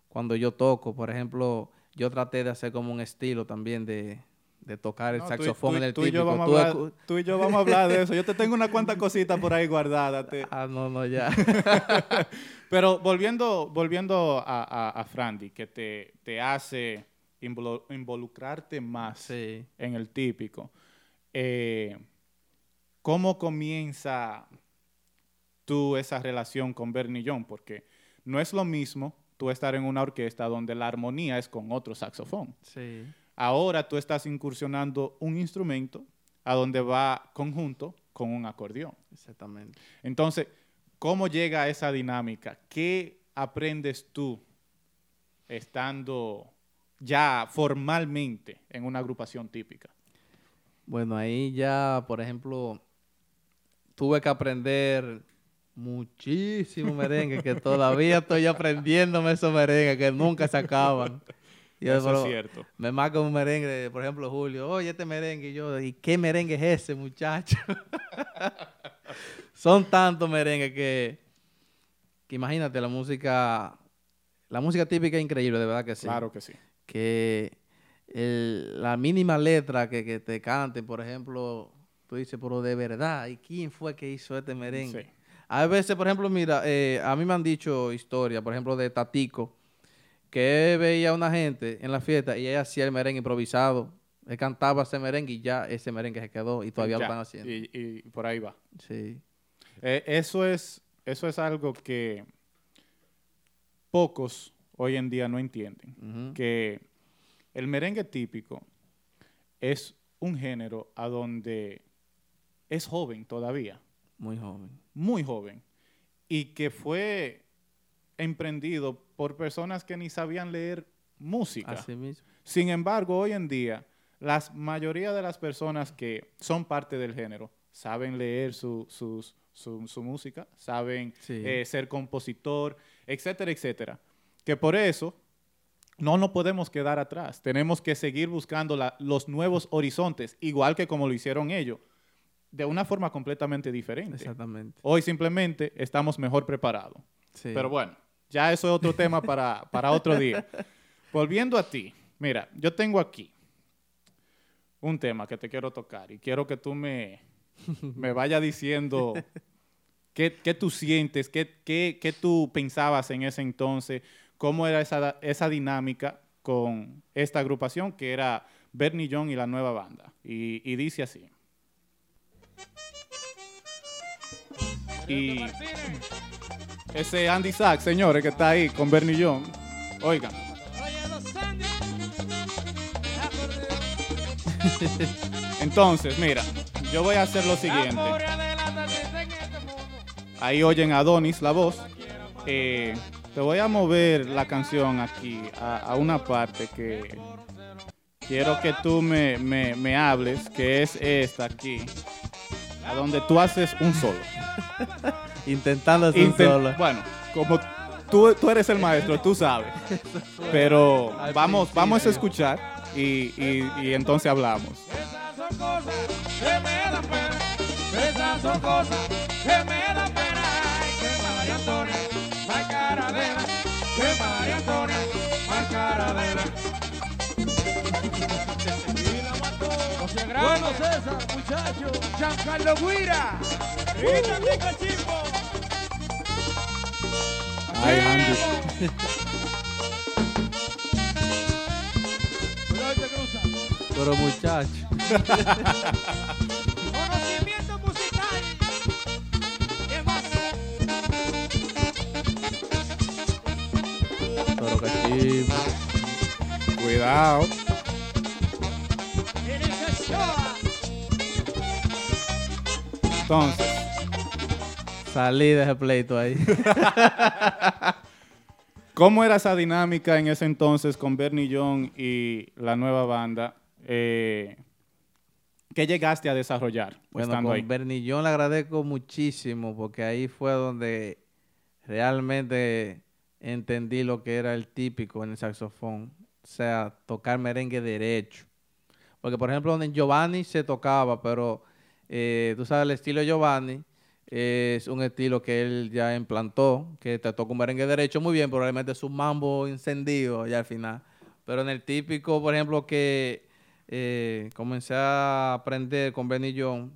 cuando yo toco, por ejemplo, yo traté de hacer como un estilo también de, de tocar el no, saxofón tú en el tú y yo típico. vamos a Tú hablar- escu- tú y yo vamos a hablar de eso. Yo te tengo una (laughs) cuanta cosita por ahí guardada. te- Ah, no, no, ya. (laughs) Pero (laughs) volviendo, volviendo a, a, a Frandy, que te, te hace involu- involucrarte más sí. en el típico, eh, ¿cómo comienza tú esa relación con Bernie John? Porque no es lo mismo tú estar en una orquesta donde la armonía es con otro saxofón. Sí. Ahora tú estás incursionando un instrumento a donde va conjunto con un acordeón. Exactamente. Entonces, ¿cómo llega esa dinámica? ¿Qué aprendes tú estando ya formalmente en una agrupación típica? Bueno, ahí ya, por ejemplo, tuve que aprender muchísimo merengue, que todavía estoy aprendiéndome esos merengues que nunca se acaban. Y yo, Eso es cierto. Me marca un merengue, por ejemplo, Julio, oye, este merengue, y yo, ¿y qué merengue es ese, muchacho? Son tantos merengues que, que imagínate, la música, la música típica es increíble, de verdad que sí Claro que sí. que el- la mínima letra que, que te canten, por ejemplo, tú dices, pero de verdad, ¿y quién fue que hizo este merengue? Sí. A veces, por ejemplo, mira, eh, a mí me han dicho historias, por ejemplo, de Tatico, que veía a una gente en la fiesta y ella hacía el merengue improvisado. Él cantaba ese merengue y ya ese merengue se quedó y todavía lo están haciendo. Y, y por ahí va. Sí, Eh, eso, es, eso es algo que pocos hoy en día no entienden. que el merengue típico es un género a donde es joven todavía, muy joven. Muy joven, y que fue emprendido por personas que ni sabían leer música. Así mismo. Sin embargo, hoy en día, la mayoría de las personas que son parte del género saben leer su, sus- su- su música, saben Sí. eh, ser compositor, etcétera, etcétera. Que por eso no nos podemos quedar atrás. Tenemos que seguir buscando la- los nuevos horizontes, igual que como lo hicieron ellos. De una forma completamente diferente. Exactamente. Hoy simplemente estamos mejor preparados. Sí. Pero bueno, ya eso es otro tema para, para otro día. Volviendo a ti, mira, yo tengo aquí un tema que te quiero tocar y quiero que tú me, me vayas diciendo (laughs) qué, qué tú sientes, qué, qué, qué tú pensabas en ese entonces, cómo era esa, esa dinámica con esta agrupación que era Bernie John y la nueva banda. Y, y dice así. Y ese Andy Sachs, señores, que está ahí con Bernie John. Oigan. (laughs) Entonces, mira, yo voy a hacer lo siguiente. Ahí oyen a Adonis la voz. Eh, te voy a mover la canción aquí a, a una parte que quiero que tú me, me- me hables, que es esta aquí, a donde tú haces un solo. Intentando hacer Inten- solo. Bueno, como tú, tú eres el maestro, tú sabes. Pero vamos, vamos a escuchar y, y- y entonces hablamos. Esas son cosas que me dan pena. Esas son cosas que me dan pena. Ay, que María Antonia, más caradera. Que César, muchacho. Giancarlo Guira. Rita Pica Chimbo. Ay, Andy. Pero muchacho. (laughs) Conocimiento musical. ¿Qué más? Pero cachimbo. Cuidado. Entonces, Salí de ese pleito ahí. (laughs) ¿cómo era esa dinámica en ese entonces con Bernie John y la nueva banda? Eh, ¿Qué llegaste a desarrollar Bueno, estando con ahí? Bernillón le agradezco muchísimo porque ahí fue donde realmente entendí lo que era el típico en el saxofón. O sea, tocar merengue derecho. Porque, por ejemplo, en Giovanni se tocaba, pero eh, tú sabes, el estilo de Giovanni es un estilo que él ya implantó, que toca un merengue derecho muy bien, probablemente es un mambo encendido ya al final. Pero en el típico, por ejemplo, que eh, comencé a aprender con Benny John,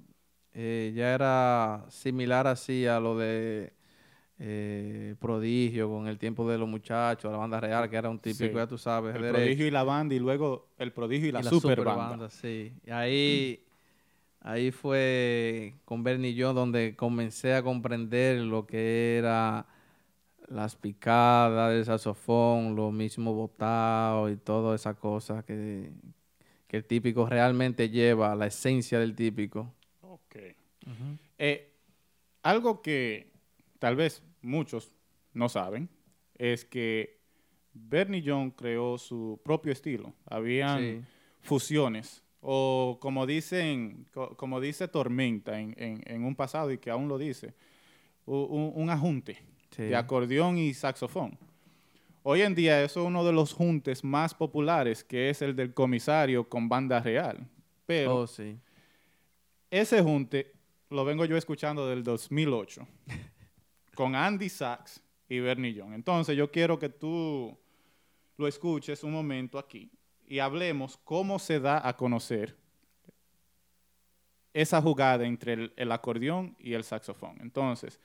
eh, ya era similar así a lo de eh, Prodigio, con el tiempo de los muchachos, la banda real, que era un típico, Sí. ya tú sabes, El derecho. prodigio y la banda y luego el prodigio y la, Y la super, superbanda, banda. sí. Y ahí, ahí fue con Bernie y yo donde comencé a comprender lo que era las picadas del saxofón, lo mismo botado y todas esas cosas que, que el típico realmente lleva, la esencia del típico. Ok. Eh, algo que tal vez muchos no saben es que Bernie John creó su propio estilo. Habían Sí. fusiones o como dicen, co- como dice Tormenta en, en- en un pasado y que aún lo dice, un, un ajunte Sí. de acordeón y saxofón. Hoy en día eso es uno de los juntes más populares, que es el del comisario con banda real. Pero Oh, sí. ese junte lo vengo yo escuchando del 2008 (laughs) con Andy Sachs y Bernie John. Entonces yo quiero que tú lo escuches un momento aquí y hablemos cómo se da a conocer esa jugada entre el, el acordeón y el saxofón. Entonces,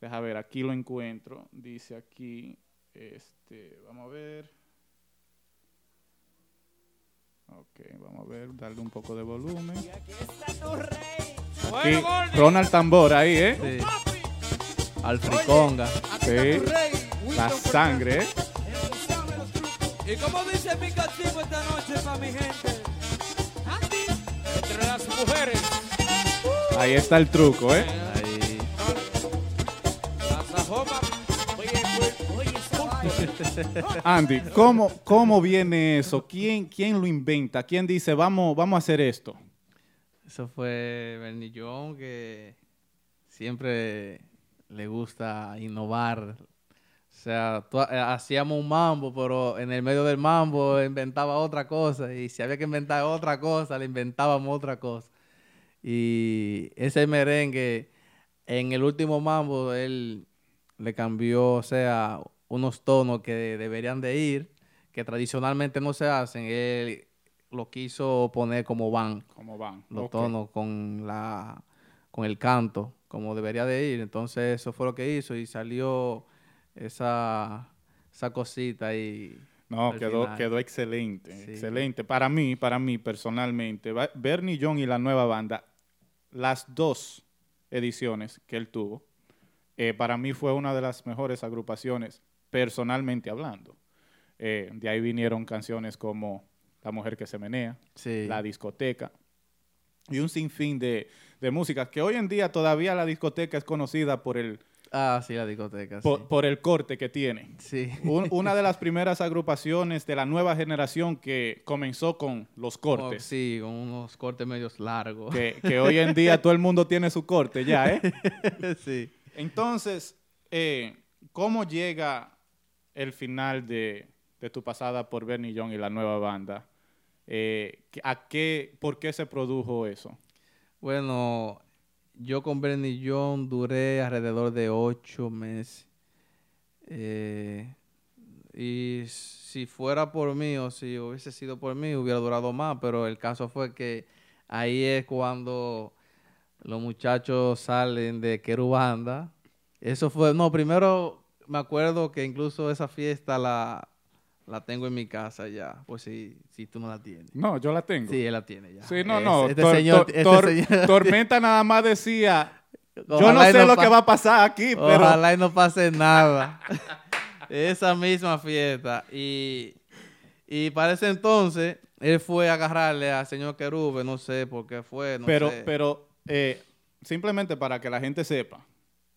deja ver, aquí lo encuentro. Dice aquí, este, vamos a ver. Ok, vamos a ver, darle un poco de volumen. Aquí. Ronald Tambor ahí, ¿eh? Sí. Alfriconga. Sí. La sangre, ¿eh? ¿Y cómo dice mi castigo esta noche para mi gente? Entre las mujeres, Ahí está el truco, ¿eh? Ahí. Andy, ¿cómo, cómo viene eso? ¿Quién, ¿Quién lo inventa? ¿Quién dice, vamos, vamos a hacer esto? Eso fue Bernillón que siempre le gusta innovar. O sea, eh, hacíamos un mambo, pero en el medio del mambo inventaba otra cosa. Y si había que inventar otra cosa, le inventábamos otra cosa. Y ese merengue, en el último mambo, él le cambió, o sea, unos tonos que deberían de ir, que tradicionalmente no se hacen. Él lo quiso poner como van, ¿Cómo van? los tonos con la con el canto, como debería de ir. Entonces eso fue lo que hizo y salió esa, esa cosita y No, quedó, final. quedó excelente, Sí. excelente. Para mí, para mí personalmente, Bernie John y la nueva banda, las dos ediciones que él tuvo, eh, para mí fue una de las mejores agrupaciones, personalmente hablando. Eh, de ahí vinieron canciones como La mujer que se menea, sí. La discoteca y un sinfín de, de música que hoy en día todavía la discoteca es conocida por el, Ah, sí, la discoteca, por, sí. por el corte que tiene. Sí. Un- una de (laughs) las primeras agrupaciones de la nueva generación que comenzó con los cortes. sí, con unos cortes medios largos. Que, que hoy en día (laughs) todo el mundo tiene su corte ya, ¿eh? (laughs) sí. Entonces, eh, ¿cómo llega el final de, de tu pasada por Bernie John y la nueva banda? Eh, ¿a qué, ¿Por qué se produjo eso? Bueno, yo con Bernie John duré alrededor de ocho meses. Eh, y si fuera por mí o si hubiese sido por mí, hubiera durado más, pero el caso fue que ahí es cuando los muchachos salen de Querubanda. Eso fue, no, primero me acuerdo que incluso esa fiesta la, la tengo en mi casa ya, pues si, si tú no la tienes. No, yo la tengo. Sí, él la tiene ya. Sí, no, Es- no. Este Tor- señor, este Tor- señor- (laughs) Tormenta nada más decía, yo no Ojalá sé lo que va a pasar aquí, pero... Ojalá y no pase nada. (laughs) Esa misma fiesta. Y, y para ese entonces, él fue a agarrarle al señor Querube, no sé por qué fue, no pero, sé. pero eh, simplemente para que la gente sepa,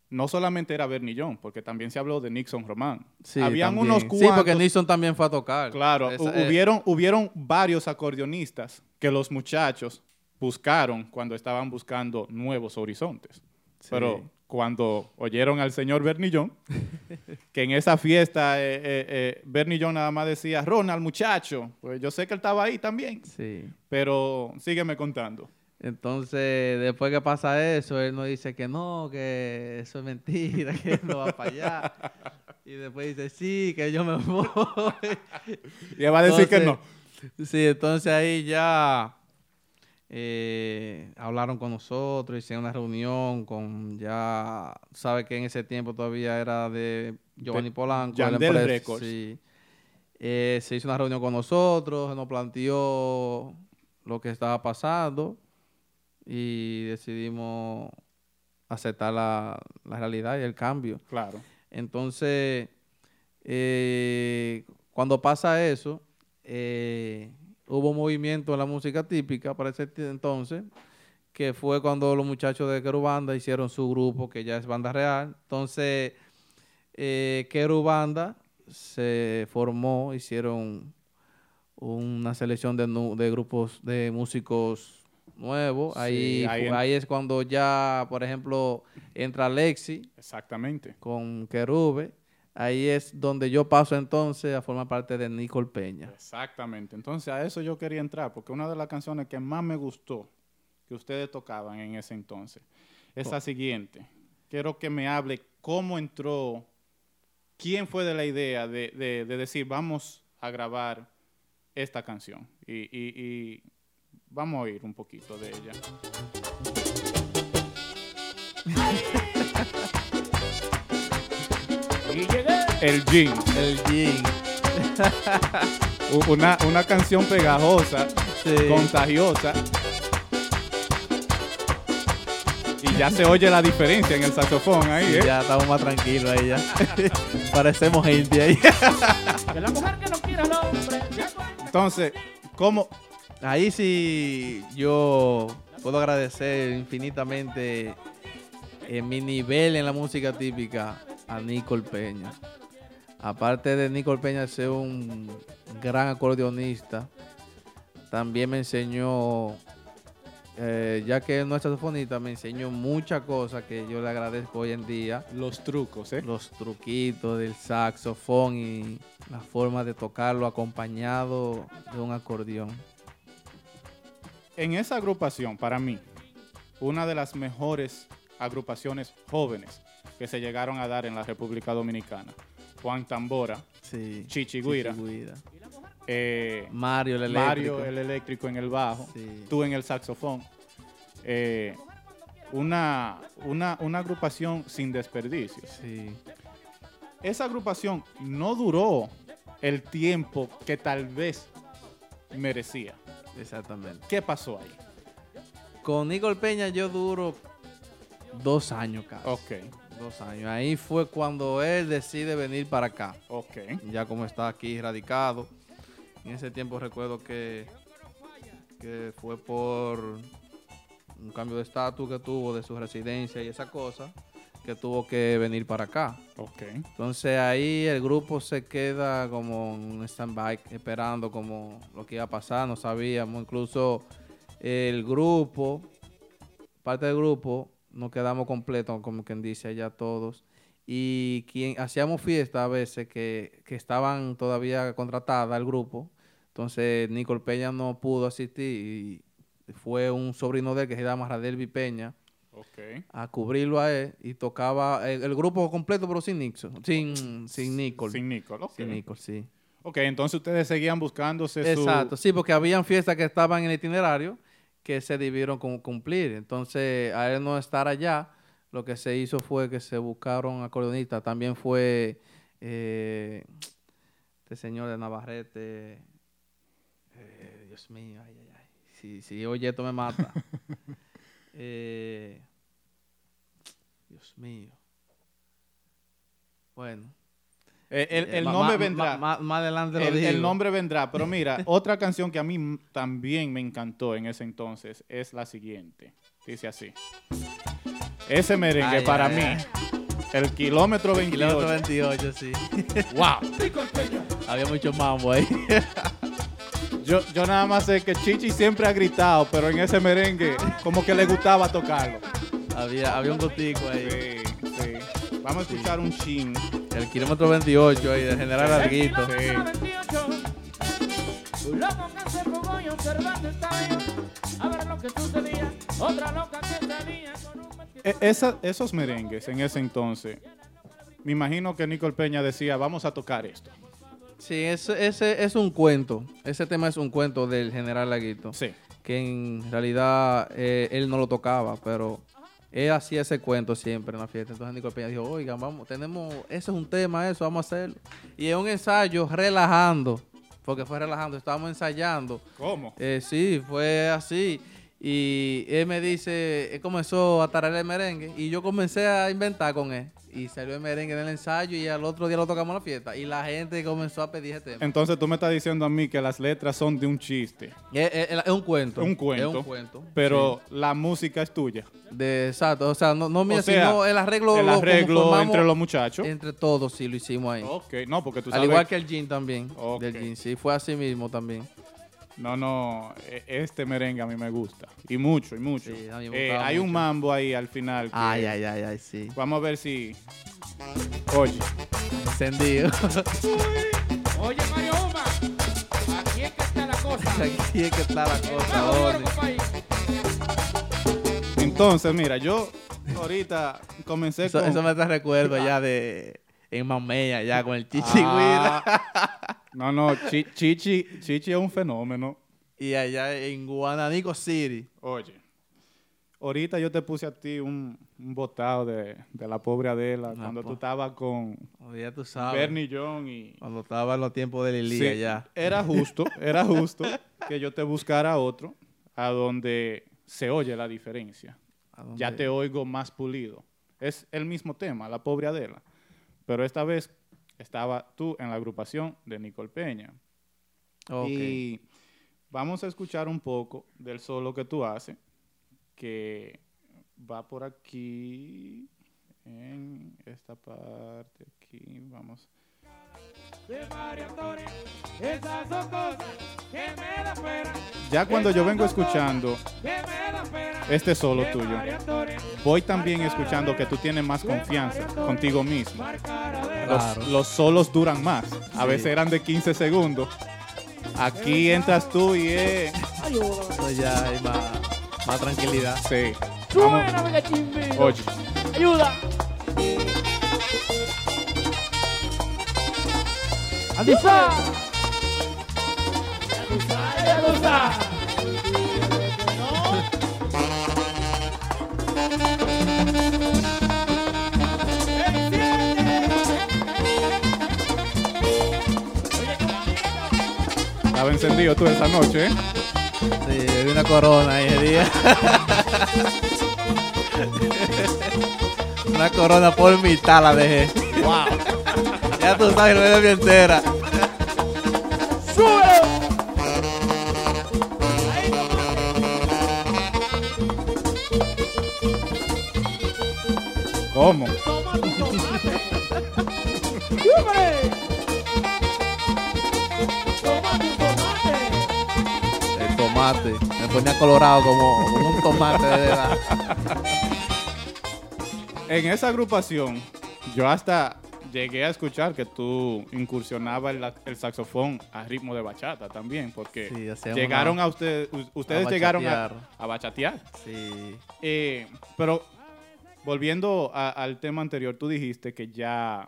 no solamente era Bernie John, porque también se habló de Nixon Román. Sí, Habían también. unos Sí, cuantos. porque Nixon también fue a tocar. Claro, Esa- eh, hubieron, hubieron varios acordeonistas que los muchachos buscaron cuando estaban buscando nuevos horizontes. sí. Pero cuando oyeron al señor Bernie John, (laughs) que en esa fiesta eh, eh, eh, Bernie John nada más decía, Ronald, muchacho, pues yo sé que él estaba ahí también, Sí. pero sígueme contando. Entonces, después que pasa eso, él nos dice que no, que eso es mentira, (laughs) que él no va para allá. Y después dice, sí, que yo me (laughs) voy. Y él va a decir que no. Sí, entonces ahí ya eh, hablaron con nosotros, hicieron una reunión con ya, sabe que en ese tiempo todavía era de Giovanni Polanco. de la Yandel empresa, Records. sí. Eh, se hizo una reunión con nosotros, nos planteó lo que estaba pasando y decidimos aceptar la, la realidad y el cambio. Claro. Entonces, eh, cuando pasa eso, eh, hubo movimiento en la música típica para ese entonces, que fue cuando los muchachos de Querubanda hicieron su grupo, que ya es banda real. Entonces, eh, Querubanda se formó, hicieron una selección de, de grupos de músicos nuevos. Sí, ahí, ahí fu- en- ahí es cuando ya, por ejemplo, entra Lexi Exactamente. con Querube. Ahí es donde yo paso entonces a formar parte de Nicole Peña. Exactamente. Entonces a eso yo quería entrar, porque una de las canciones que más me gustó que ustedes tocaban en ese entonces es la siguiente. Quiero que me hable cómo entró, quién fue de la idea de, de- de decir vamos a grabar esta canción. Y, y- y vamos a oír un poquito de ella. Y llegué. El Jean. El Jean. Una, una canción pegajosa, Sí. contagiosa. Y ya se oye la diferencia en el saxofón ahí, Sí, ¿eh? Ya estamos más tranquilos ahí ya. (laughs) Parecemos gente ahí. (laughs) Que la mujer que no quiere al hombre. Entonces, ¿cómo? Ahí sí yo puedo agradecer infinitamente eh, mi nivel en la música típica a Nicole Peña. Aparte de Nicole Peña ser un gran acordeonista, también me enseñó, eh, ya que no es saxofonista, me enseñó muchas cosas que yo le agradezco hoy en día. Los trucos, ¿eh? Los truquitos del saxofón y la forma de tocarlo acompañado de un acordeón. En esa agrupación, para mí, una de las mejores agrupaciones jóvenes que se llegaron a dar en la República Dominicana. Juan Tambora, Sí. Chichi Guira, Guira. eh, Mario el eléctrico. Mario el eléctrico en el bajo, Sí. tú en el saxofón. Eh, una, una, una agrupación sin desperdicio. Sí. Esa agrupación no duró el tiempo que tal vez merecía. Exactamente. ¿Qué pasó ahí? Con Nicole Peña yo duro dos años casi. Ok, Dos años. Ahí fue cuando él decide venir para acá. ok. Ya como está aquí radicado. En ese tiempo recuerdo que, que fue por un cambio de estatus que tuvo de su residencia y esa cosa, que tuvo que venir para acá. Ok. Entonces ahí el grupo se queda como en stand-by esperando como lo que iba a pasar, no sabíamos. Incluso el grupo, parte del grupo, nos quedamos completos, como quien dice allá todos. Y quien hacíamos fiesta a veces que, que estaban todavía contratadas al grupo. Entonces Nicole Peña no pudo asistir y fue un sobrino de él que se llama Radelvi Peña A cubrirlo a él y tocaba el, el grupo completo pero sin Nixon, sin, sin Nicole. Sin Nicole. Sin Nicole, sí. Ok, entonces ustedes seguían buscándose su... Exacto, sí, porque habían fiestas que estaban en el itinerario que se debieron cum- cumplir. Entonces, a él no estar allá, lo que se hizo fue que se buscaron acordeonistas. También fue eh, este señor de Navarrete. eh, Dios mío, ay, ay, ay. Si, si oye esto me mata. (laughs) Eh, Dios mío. Bueno. Eh, el, el Ma- nombre ma- vendrá. ma- más adelante lo el, el digo. nombre vendrá. Pero (laughs) mira, otra canción que a mí también me encantó en ese entonces es la siguiente. Dice así. Ese merengue Ay, para ay, mí, ay. el kilómetro 28. Kilómetro 28, sí. ¡Wow! (laughs) Había mucho mambo ahí. (laughs) Yo, yo nada más sé que Chichi siempre ha gritado, pero en ese merengue como que le gustaba tocarlo. había, había un gotico ahí. Sí, sí. Vamos a escuchar un chin. El kilómetro 28 ahí, de General Larguito. Un loco que se fogó y observando esta vía. A ver lo que sucedía. Otra loca que salía con un. E- esa- esos merengues en ese entonces, me imagino que Nicole Peña decía, vamos a tocar esto. Sí, ese, ese es un cuento. Ese tema es un cuento del General Laguito. Sí. Que en realidad eh, él no lo tocaba, pero él hacía ese cuento siempre en la fiesta. Entonces Nicole Peña dijo, oigan, vamos, tenemos, eso es un tema, eso, vamos a hacerlo. Y en un ensayo relajando, porque fue relajando, estábamos ensayando. ¿Cómo? Eh, sí, fue así. Y él me dice, él comenzó a tarar el merengue y yo comencé a inventar con él. Y salió el merengue en el ensayo y al otro día lo tocamos en la fiesta. Y la gente comenzó a pedir ese tema. Entonces tú me estás diciendo a mí que las letras son de un chiste, Es, es- es un cuento. un cuento, Es un cuento. pero la música es tuya. De, exacto. O sea, no, no sea, sino el arreglo. El lo arreglo entre los muchachos. Entre todos, sí, lo hicimos ahí. Ok, no, porque tú Al sabes... igual que el jean también. Ok. Del jean, sí, fue así mismo también. No, no, e- este merengue a mí me gusta. Y mucho, y mucho. Sí, a mí me Eh, hay un mambo ahí al final. que- Ay, ay, ay, ay, sí. Vamos a ver si... Oye, Encendido. (laughs) Oye, Mario Uma. Aquí es que está la cosa. (laughs) Aquí es que está la cosa, país. entonces, mira, yo ahorita comencé Eso, con... eso me recuerdo ya de en Mamella, ya con el Chichi. Ah, no, no, Chi- Chichi, Chichi es un fenómeno. Y allá en Guananico City. Oye, ahorita yo te puse a ti un, un botado de, de la pobre Adela Ah, cuando po. tú estabas con Oh, Ya tú sabes. Bernie John y... Cuando estaba en los tiempos de Lili Sí, allá. Era justo, (laughs) era justo que yo te buscara otro a donde se oye la diferencia. Ya te oigo más pulido. Es el mismo tema, la pobre Adela. Pero esta vez estaba tú en la agrupación de Nicole Peña. Ok. Y vamos a escuchar un poco del solo que tú haces, que va por aquí, en esta parte, aquí, vamos. De Mario Antonio. Esas son cosas que me da pena. Ya cuando yo vengo escuchando este solo tuyo, voy también escuchando que tú tienes más confianza contigo mismo. Los, solos duran más. A veces eran de 15 segundos. Aquí entras tú y es... Eso ya es más, Más tranquilidad. Sí. Vamos. Oye, Ayuda. Estaba encendido tú esa noche, ¿eh? Sí, di una corona ese día. (laughs) una corona por mitad la dejé. Wow. Ya tú sabes, lo de mi entera. Sube. ¿Cómo? Toma tu tomate. Sube. Toma tu tomate. El tomate. Me ponía colorado como, como un tomate de verdad. En esa agrupación, yo hasta llegué a escuchar que tú incursionabas el, el saxofón a ritmo de bachata también, porque Sí, llegaron una- a ustedes, ustedes a llegaron a, bachatear. a bachatear. Sí. Eh, pero volviendo a- al tema anterior, tú dijiste que ya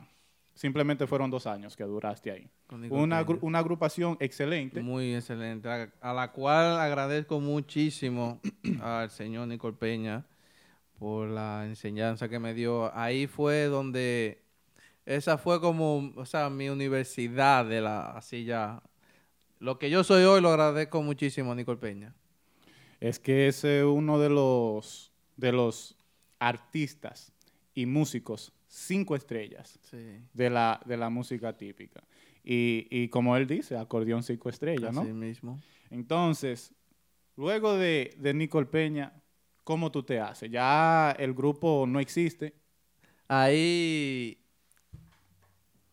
simplemente fueron dos años que duraste ahí. Una, una agrupación excelente. Muy excelente, a, a la cual agradezco muchísimo (clears throat) al señor Nicol Peña por la enseñanza que me dio. Ahí fue donde, esa fue como, o sea, mi universidad de la, así ya. Lo que yo soy hoy lo agradezco muchísimo a Nicol Peña. Es que es uno de los, de los artistas y músicos cinco estrellas Sí. de la, de la música típica. Y, y como él dice, acordeón cinco estrellas, ¿no? Así mismo. Entonces, luego de, de Nicole Peña, ¿cómo tú te haces? Ya el grupo no existe. Ahí,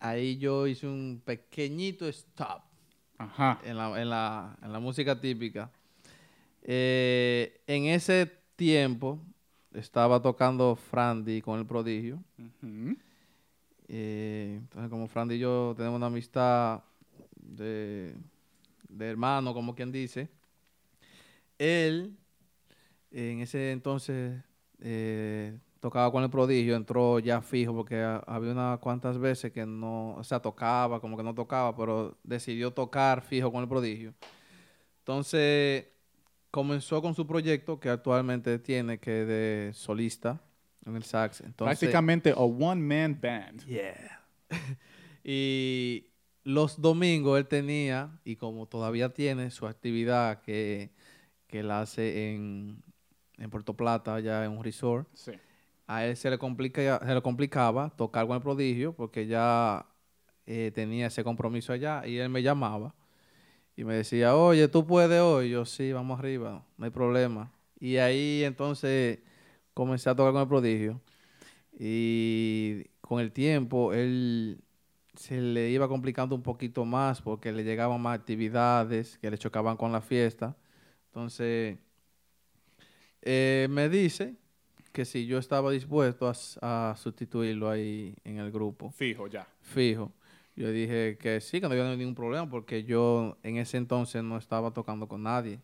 ahí yo hice un pequeñito stop. Ajá. en la, en la, en la música típica. Eh, en ese tiempo estaba tocando Frandy con el prodigio. Eh, entonces, como Frandy y yo tenemos una amistad de, de hermano, como quien dice, él en ese entonces eh, tocaba con el prodigio, entró ya fijo porque ha- había unas cuantas veces que no, o sea, tocaba, como que no tocaba, pero decidió tocar fijo con el prodigio. Entonces comenzó con su proyecto que actualmente tiene, que es de solista en el sax. Entonces, Prácticamente a one-man band. Yeah. (laughs) y los domingos él tenía, y como todavía tiene, su actividad que, que él hace en, en Puerto Plata, allá en un resort. Sí. A él se le, complica, se le complicaba tocar con el prodigio porque ya eh, tenía ese compromiso allá y él me llamaba y me decía, oye, ¿tú puedes hoy? Yo, sí, vamos arriba, no hay problema. Y ahí entonces comencé a tocar con el prodigio y con el tiempo él se le iba complicando un poquito más porque le llegaban más actividades que le chocaban con la fiesta. Entonces, eh, me dice que si yo estaba dispuesto a, a sustituirlo ahí en el grupo, Fijo ya. fijo. Yo dije que sí, que no había ningún problema porque yo en ese entonces no estaba tocando con nadie.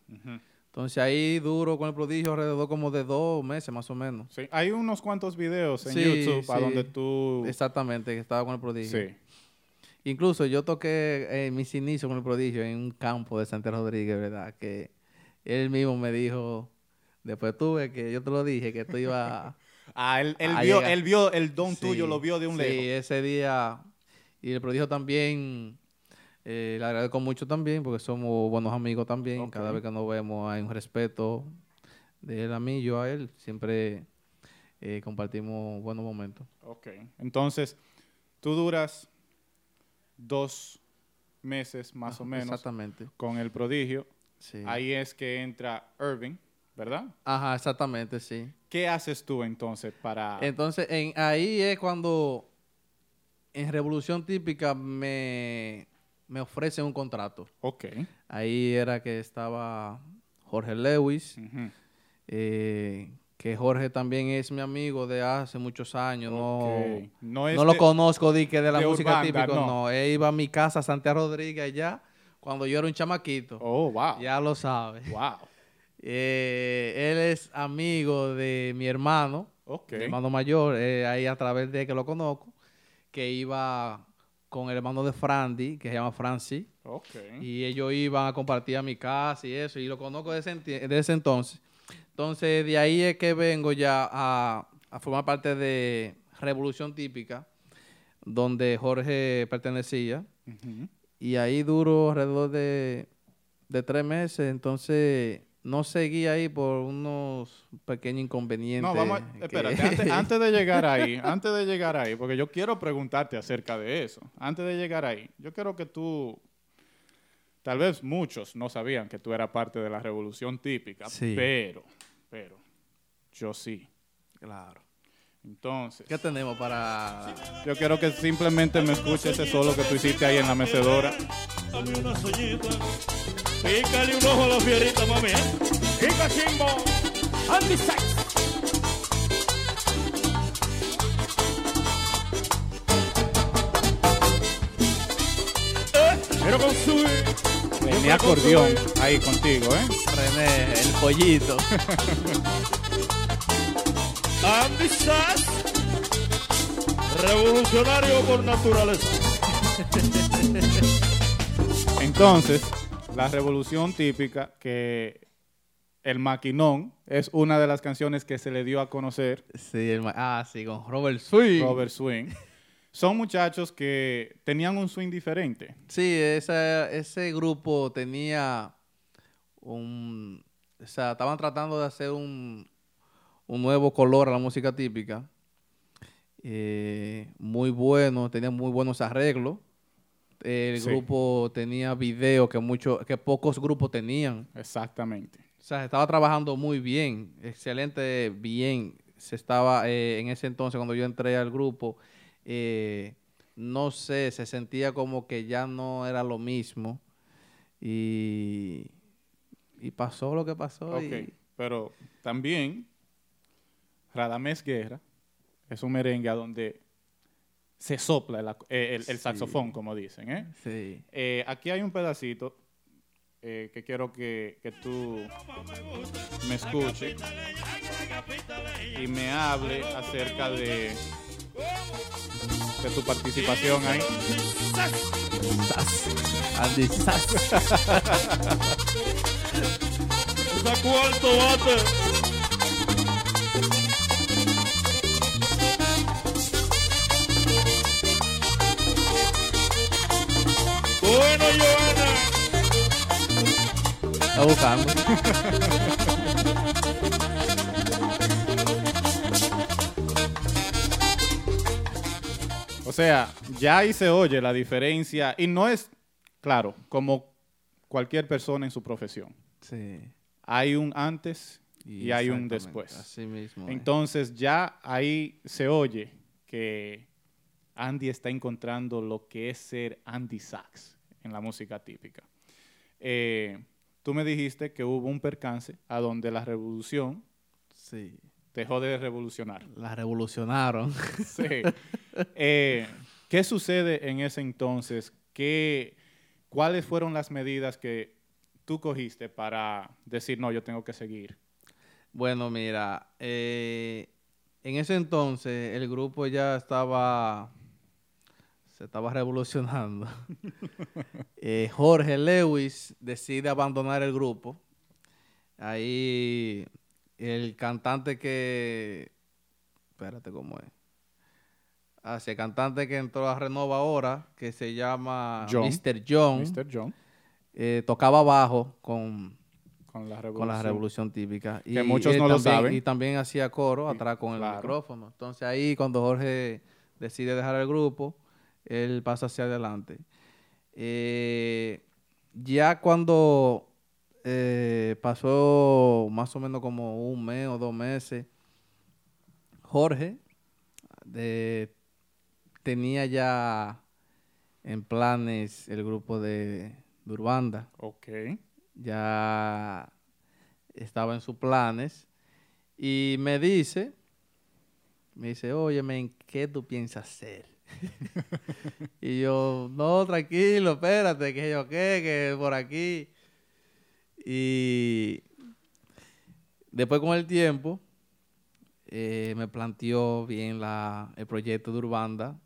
Entonces ahí duro con el prodigio alrededor como de dos meses más o menos. Sí. Hay unos cuantos videos en Sí, YouTube a sí. donde tú... Exactamente, que estaba con el prodigio. Sí. Incluso yo toqué eh, mis inicios con el prodigio en un campo de Santiago Rodríguez, ¿verdad? Que él mismo me dijo, después tuve que yo te lo dije, que tú ibas a... Ah, él, él vio, llega. él vio el don tuyo, Sí, lo vio de un sí, lejos. ese día. Y el prodigio también, eh, le agradezco mucho también, porque somos buenos amigos también. Cada vez que nos vemos hay un respeto de él a mí, yo a él. Siempre eh, compartimos buenos momentos. Ok. Entonces, tú duras dos meses más o menos Exactamente. con el prodigio. Sí. Ahí es que entra Irving, ¿verdad? Ajá, exactamente, sí. ¿Qué haces tú entonces para... Entonces, en, ahí es cuando en Revolución Típica me, me ofrecen un contrato. Ok. Ahí era que estaba Jorge Lewis, eh, que Jorge también es mi amigo de hace muchos años. No, Ok. No, es no lo de- conozco di que de la de música Urbanda, típica, no. no. Él iba a mi casa, Santiago Rodríguez, allá, cuando yo era un chamaquito. Oh, wow. Ya lo sabe. Wow. Eh, él es amigo de mi hermano, mi hermano mayor, eh, ahí a través de que lo conozco, que iba con el hermano de Frandy, que se llama Francis, Ok. y ellos iban a compartir a mi casa y eso, y lo conozco desde ese, enti- desde ese entonces. Entonces, de ahí es que vengo ya a, a formar parte de Revolución Típica, donde Jorge pertenecía, y ahí duro alrededor de, de tres meses, entonces no seguí ahí por unos pequeños inconvenientes. No, vamos, a- que- espérate, (laughs) antes, antes de llegar ahí, antes de llegar ahí, porque yo quiero preguntarte acerca de eso. Antes de llegar ahí, yo quiero que tú, tal vez muchos no sabían que tú eras parte de la revolución típica, Sí. pero, pero, yo sí. Claro. Entonces, ¿Qué tenemos para...? yo quiero que simplemente me escuches ese solo que tú hiciste ahí en la mecedora. Dame una soñita. Pícale un ojo a la fierita, mami. ¿eh? Y cachimbo. Andy. Eh, Pero con su... Acordeón ahí contigo, ¿eh? René, el pollito. (laughs) Andy Sykes. Revolucionario por naturaleza. Entonces, la revolución típica, que el maquinón es una de las canciones que se le dio a conocer sí, el ah, sí, con Robert Swing. Robert Swing. Son muchachos que tenían un swing diferente. Sí, esa- ese grupo tenía un... O sea, estaban tratando de hacer un, un nuevo color a la música típica. Eh, muy bueno, tenía muy buenos arreglos. El Sí. grupo tenía video que, mucho, que pocos grupos tenían. Exactamente. O sea, se estaba trabajando muy bien, excelente, bien. Se estaba, eh, en ese entonces, cuando yo entré al grupo, eh, no sé, se sentía como que ya no era lo mismo. Y, y pasó lo que pasó. Ok. y- Pero también, Radamés Guerra es un merengue a donde se sopla el, ac- eh, el- el Sí. saxofón, como dicen. ¿eh? sí. Eh, aquí hay un pedacito eh, que quiero que, que tú me escuches y me hable acerca de, de tu participación ahí. Andy Sas. Usa cuarto bate. Bueno, Joana. Está buscando. O sea, ya ahí se oye la diferencia y no es, claro, como cualquier persona en su profesión. Sí. Hay un antes y, hay un después. Así mismo. es. Entonces ya ahí se oye que Andy está encontrando lo que es ser Andy Sachs en la música típica. Eh, tú me dijiste que hubo un percance a donde la revolución Sí. dejó de revolucionar. La revolucionaron. (laughs) Sí. (laughs) Eh, ¿Qué sucede en ese entonces? ¿Qué, ¿Cuáles fueron las medidas que tú cogiste para decir, no, yo tengo que seguir? Bueno, mira, eh, en ese entonces el grupo ya estaba, se estaba revolucionando. (laughs) Eh, Jorge Lewis decide abandonar el grupo. Ahí el cantante que, espérate cómo es. Ah, sí, el cantante que entró a Renova ahora, que se llama John. Mr. John, Mr. John, eh, tocaba bajo con, con la revolución. con la revolución típica. Que muchos él no lo también- saben. Y también hacía coro atrás con el claro. micrófono. Entonces ahí cuando Jorge decide dejar el grupo, él pasa hacia adelante. Eh, ya cuando eh, pasó más o menos como un mes o dos meses, Jorge de- tenía ya en planes el grupo de, de Urbanda Ok. ya estaba en sus planes y me dice, me dice, oye, men, ¿qué tú piensas hacer? (laughs) y yo, no, tranquilo, espérate, que yo qué, que por aquí. Y después con el tiempo, eh, me planteó bien la, el proyecto de Urbanda,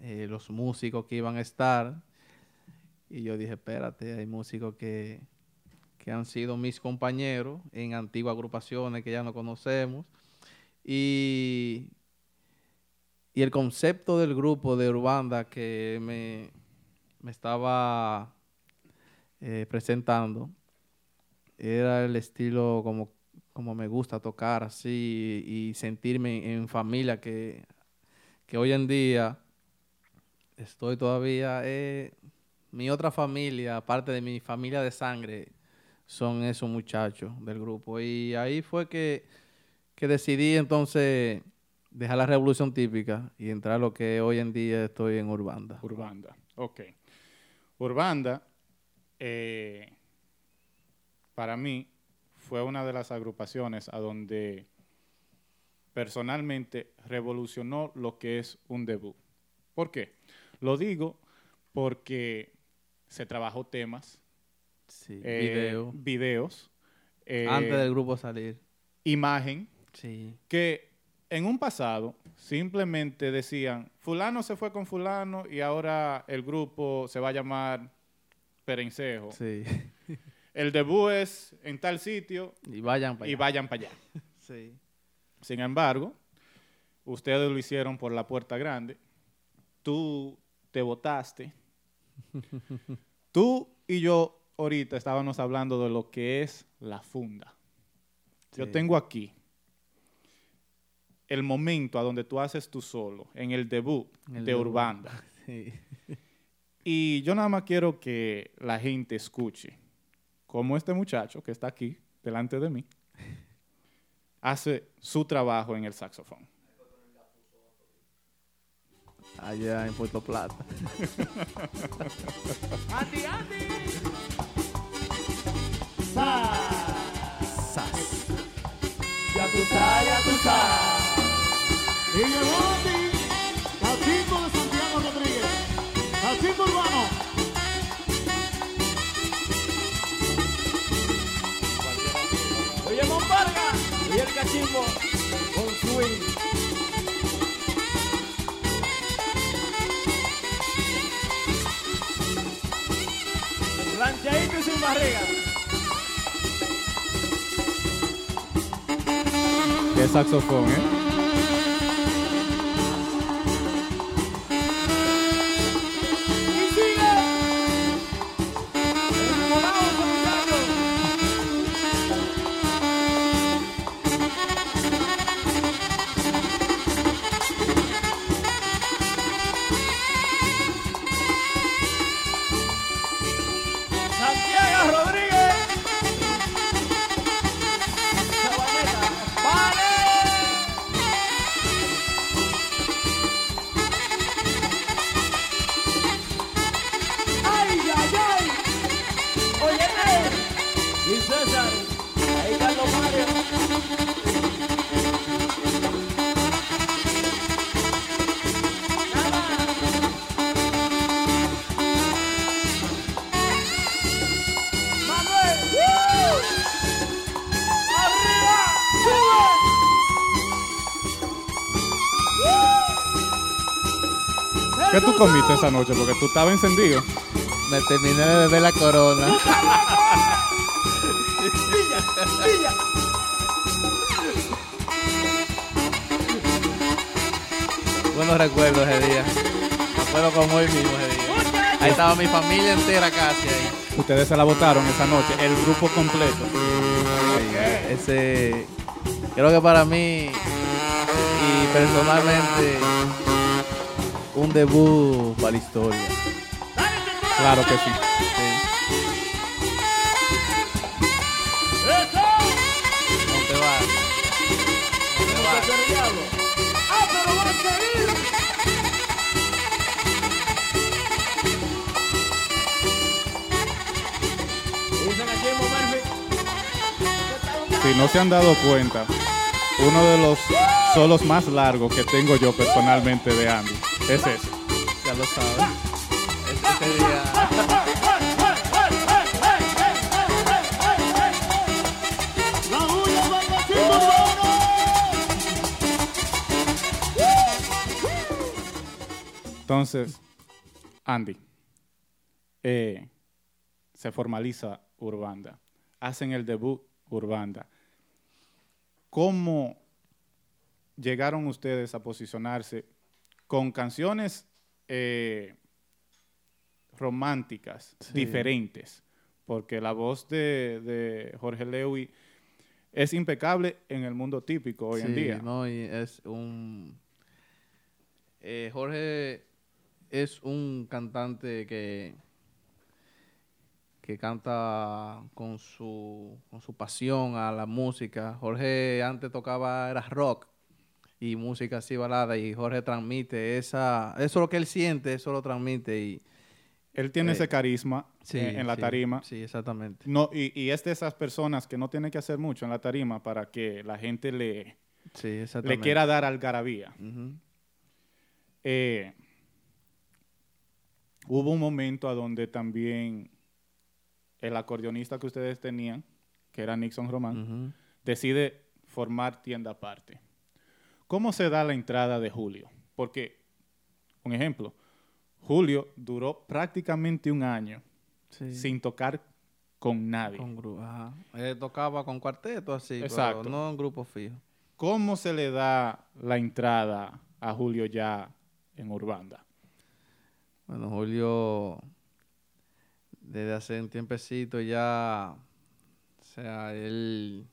eh, los músicos que iban a estar. Y yo dije, espérate, hay músicos que, que han sido mis compañeros en antiguas agrupaciones que ya no conocemos. Y, y el concepto del grupo de Urbanda que me, me estaba eh, presentando era el estilo como, como me gusta tocar así y, sentirme en familia que, que hoy en día estoy todavía eh, mi otra familia aparte de mi familia de sangre son esos muchachos del grupo. Y ahí fue que, que decidí entonces dejar la revolución típica y entrar a lo que hoy en día estoy en Urbanda. Urbanda, ok. Urbanda, eh, para mí, fue una de las agrupaciones a donde personalmente revolucionó lo que es un debut. ¿Por qué? Lo digo porque se trabajó temas, Sí, eh, video. videos, eh, Antes del grupo salir. imagen, Sí. que en un pasado simplemente decían, fulano se fue con fulano y ahora el grupo se va a llamar Perencejo. Sí. (laughs) El debut es en tal sitio y vayan para y vayan para allá. (laughs) Sí. Sin embargo, ustedes lo hicieron por la puerta grande. Tú te votaste. (laughs) Tú y yo ahorita estábamos hablando de lo que es la funda. Yo tengo aquí el momento a donde tú haces tu solo, en el debut En el de debut. Urbanda. (laughs) Sí. Y yo nada más quiero que la gente escuche cómo este muchacho que está aquí delante de mí hace su trabajo en el saxofón. Allá en Puerto Plata. (laughs) Andy, Andy. Sas. Ya tú sabes, ya tú sabes. Y llegó Andy, Cacico de Santiago Rodríguez. Cacico Urbano. Oye, Monparga. Y el cachimbo con swing. Ranchadito y sin barriga. Qué saxofón, ¿eh? Esa noche? Porque tú estabas encendido. Me terminé de beber la corona. Buenos recuerdos ese día. Me acuerdo como hoy mismo ese día. Ahí estaba mi familia entera casi ahí. Ustedes se la votaron esa noche, el grupo completo. Ese, creo que para mí y personalmente un debut para la historia. Claro que sí. Si no se han dado cuenta, uno de los solos más largos que tengo yo personalmente de Andy ese. Ya lo saben. Este sería. Entonces, Andy, eh, se formaliza Urbanda, hacen el debut Urbanda. ¿Cómo llegaron ustedes a posicionarse con canciones eh, románticas, Sí. diferentes? Porque la voz de, de Jorge Lewy es impecable en el mundo típico hoy en día. No, y es un. eh, Jorge es un cantante que que canta con su con su pasión a la música. Jorge antes tocaba era rock y música así balada y Jorge transmite esa eso es lo que él siente, eso lo transmite y Él tiene Eh, ese carisma sí, en, en la sí, tarima. Sí, exactamente. No, y, y es de esas personas que no tiene que hacer mucho en la tarima para que la gente le, Sí, le quiera dar algarabía. Eh, hubo un momento a donde también el acordeonista que ustedes tenían, que era Nixon Román, decide formar tienda aparte. ¿Cómo se da la entrada de Julio? Porque, un ejemplo, Julio duró prácticamente un año Sí. sin tocar con nadie. Con gru- ajá. Él tocaba con cuarteto así, Exacto. pero no en grupo fijo. ¿Cómo se le da la entrada a Julio ya en Urbanda? Bueno, Julio, desde hace un tiempecito ya, o sea, él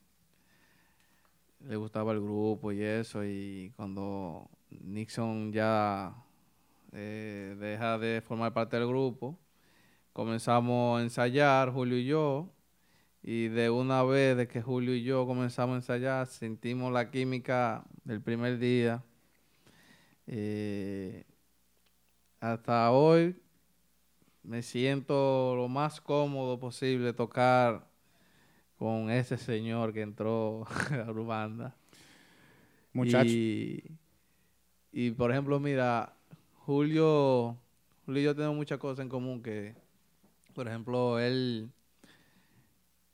le gustaba el grupo y eso, y cuando Nixon ya eh, deja de formar parte del grupo, comenzamos a ensayar, Julio y yo, y de una vez de que Julio y yo comenzamos a ensayar, sentimos la química del primer día. Eh, hasta hoy me siento lo más cómodo posible tocar con ese señor que entró (laughs) a la banda. Muchachos, Y, y, por ejemplo, mira, Julio, Julio y yo tenemos muchas cosas en común que, por ejemplo, él,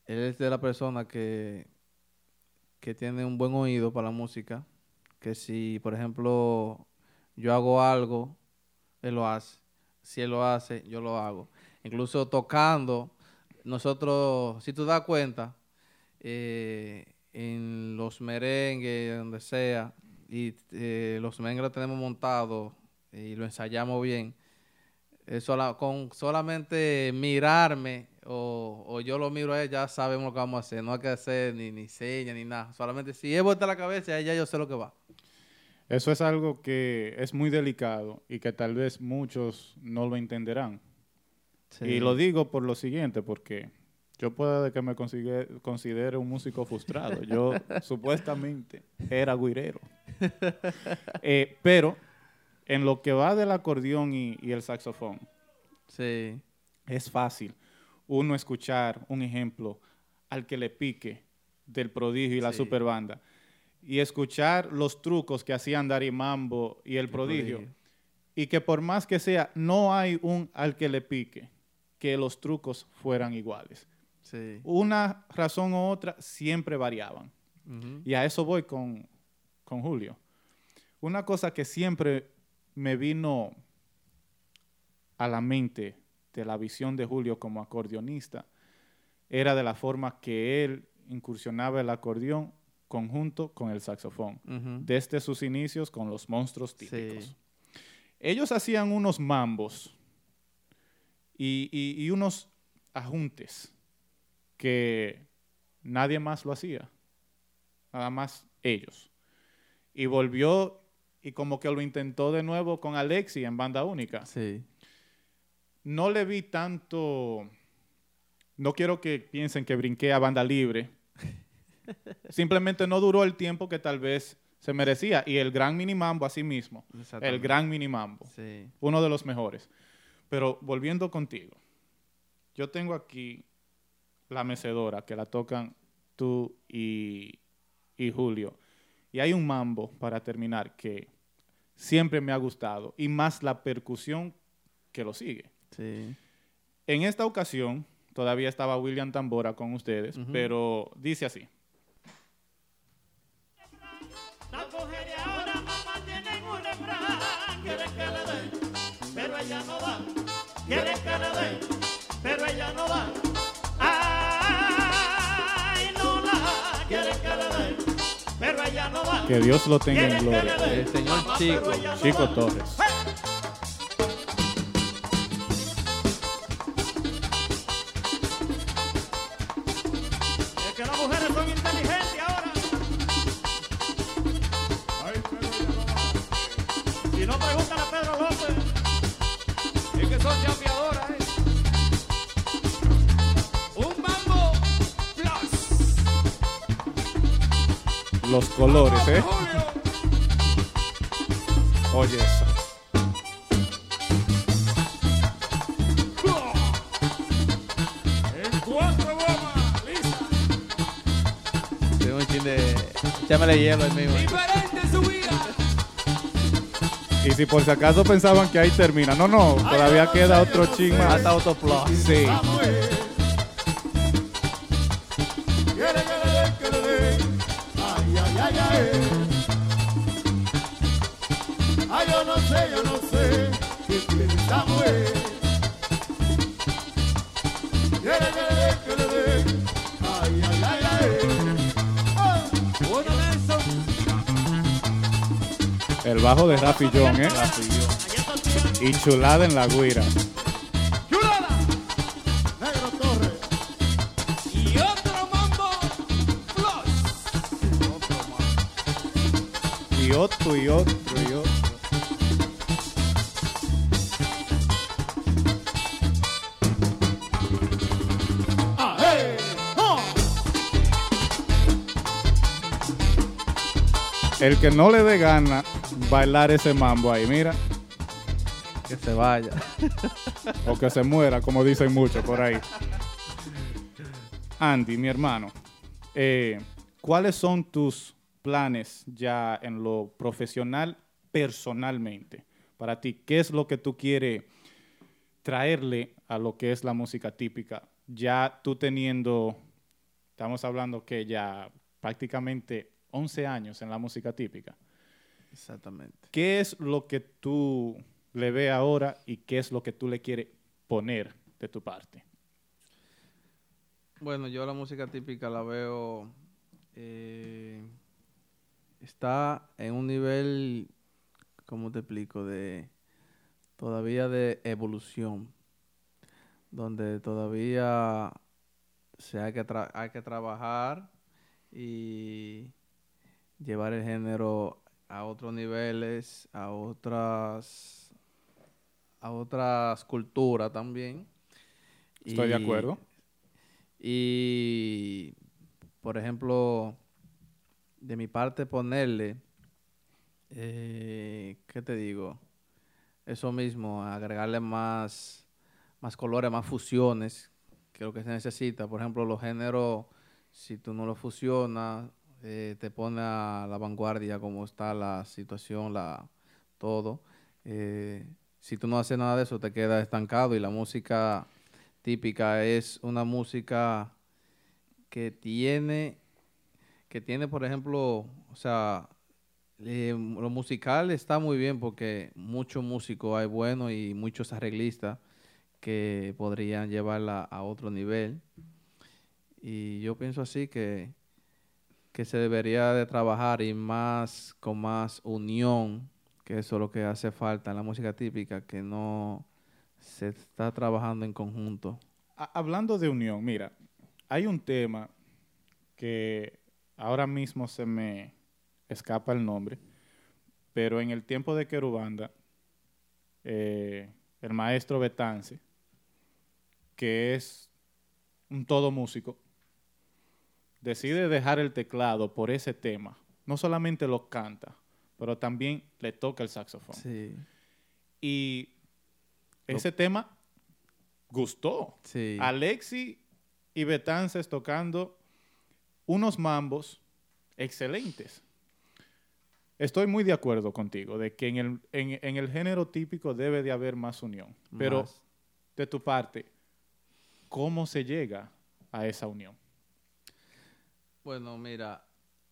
él es de la persona que, que tiene un buen oído para la música, que si, por ejemplo, yo hago algo, él lo hace. Si él lo hace, yo lo hago. Incluso tocando, nosotros, si tú das cuenta, eh, en los merengues, donde sea, y eh, los merengues los tenemos montados y lo ensayamos bien, eh, sola- con solamente mirarme o, o yo lo miro a él, ya sabemos lo que vamos a hacer. No hay que hacer ni, ni señas ni nada. Solamente si él vuelta la cabeza, ya yo sé lo que va. eso es algo que es muy delicado y que tal vez muchos no lo entenderán. Y lo digo por lo siguiente, porque yo puedo que me considere un músico frustrado. Yo (laughs) supuestamente era guirero. Eh, pero en lo que va del acordeón y, y el saxofón, Sí. es fácil uno escuchar un ejemplo al que le pique del prodigio y la Sí. superbanda y escuchar los trucos que hacían Darimambo y el prodigio prodigio. y que por más que sea no hay un al que le pique que los trucos fueran iguales Sí. una razón u otra siempre variaban y a eso voy con, con Julio. Una cosa que siempre me vino a la mente de la visión de Julio como acordeonista era de la forma que él incursionaba el acordeón conjunto con el saxofón, desde sus inicios con los monstruos Sí. típicos. Ellos hacían unos mambos y, y- y unos ajuntes que nadie más lo hacía, nada más ellos. Y volvió y como que lo intentó de nuevo con Alexi en banda única. Sí. No le vi tanto, no quiero que piensen que brinqué a banda libre. (laughs) Simplemente no duró el tiempo que tal vez se merecía. Y el gran minimambo así mismo, el gran minimambo Sí. uno de los mejores. Pero volviendo contigo, yo tengo aquí la mecedora que la tocan tú y, y Julio. Y hay un mambo para terminar que siempre me ha gustado y más la percusión que lo sigue. Sí. En esta ocasión todavía estaba William Tambora con ustedes, pero dice así. Las mujeres ahora mamá tienen un refrán, quieren Que Dios lo tenga en gloria. El señor Chico, Chico. Torres. Los colores, ¿eh? Oye eso. Tengo un chin de. Échamele hielo ahí mismo. Y si por si acaso pensaban que ahí termina. No, no, todavía queda otro ching más. Hasta autoplus. Sí. De Rafi John, ¿eh? Y chulada en la guira. Chulada. Negro Torres. Y otro. Y otro, y otro, El que no le dé gana bailar ese mambo ahí, mira. Que se vaya. O que se muera, como dicen muchos por ahí. Andy, mi hermano, eh, ¿cuáles son tus planes ya en lo profesional, personalmente? Para ti, ¿qué es lo que tú quieres traerle a lo que es la música típica? Ya tú teniendo, estamos hablando que ya prácticamente 11 años en la música típica. Exactamente. ¿Qué es lo que tú le ves ahora y qué es lo que tú le quieres poner de tu parte? Bueno, yo la música típica la veo. eh, está en un nivel, ¿cómo te explico? De. Todavía de evolución. Donde todavía se hay que, tra- hay que trabajar y llevar el género a otros niveles, a otras. a otras culturas también. Estoy de acuerdo. y, por ejemplo, de mi parte ponerle, eh, ¿qué te digo? Eso mismo, agregarle más, más colores, más fusiones, que lo que se necesita. Por ejemplo, los géneros, si tú no los fusionas, eh, te pone a la vanguardia como está la situación, la, todo. Eh, si tú no haces nada de eso, te queda estancado y la música típica es una música que tiene, que tiene, por ejemplo, o sea, lo musical está muy bien porque muchos músicos hay buenos y muchos arreglistas que podrían llevarla a otro nivel. Y yo pienso así que, que se debería de trabajar y más con más unión, que eso es lo que hace falta en la música típica, que no se está trabajando en conjunto. Ha- Hablando de unión, mira, hay un tema que ahora mismo se me escapa el nombre, pero en el tiempo de Querubanda, eh, el maestro Betance, que es un todo músico, decide dejar el teclado por ese tema. No solamente lo canta, pero también le toca el saxofón. Sí, Y ese tema gustó. sí. Alexi y Betances tocando unos mambos excelentes. Estoy muy de acuerdo contigo de que en el, en- en el género típico debe de haber más unión. Pero Más. de tu parte, ¿cómo se llega a esa unión? Bueno, mira,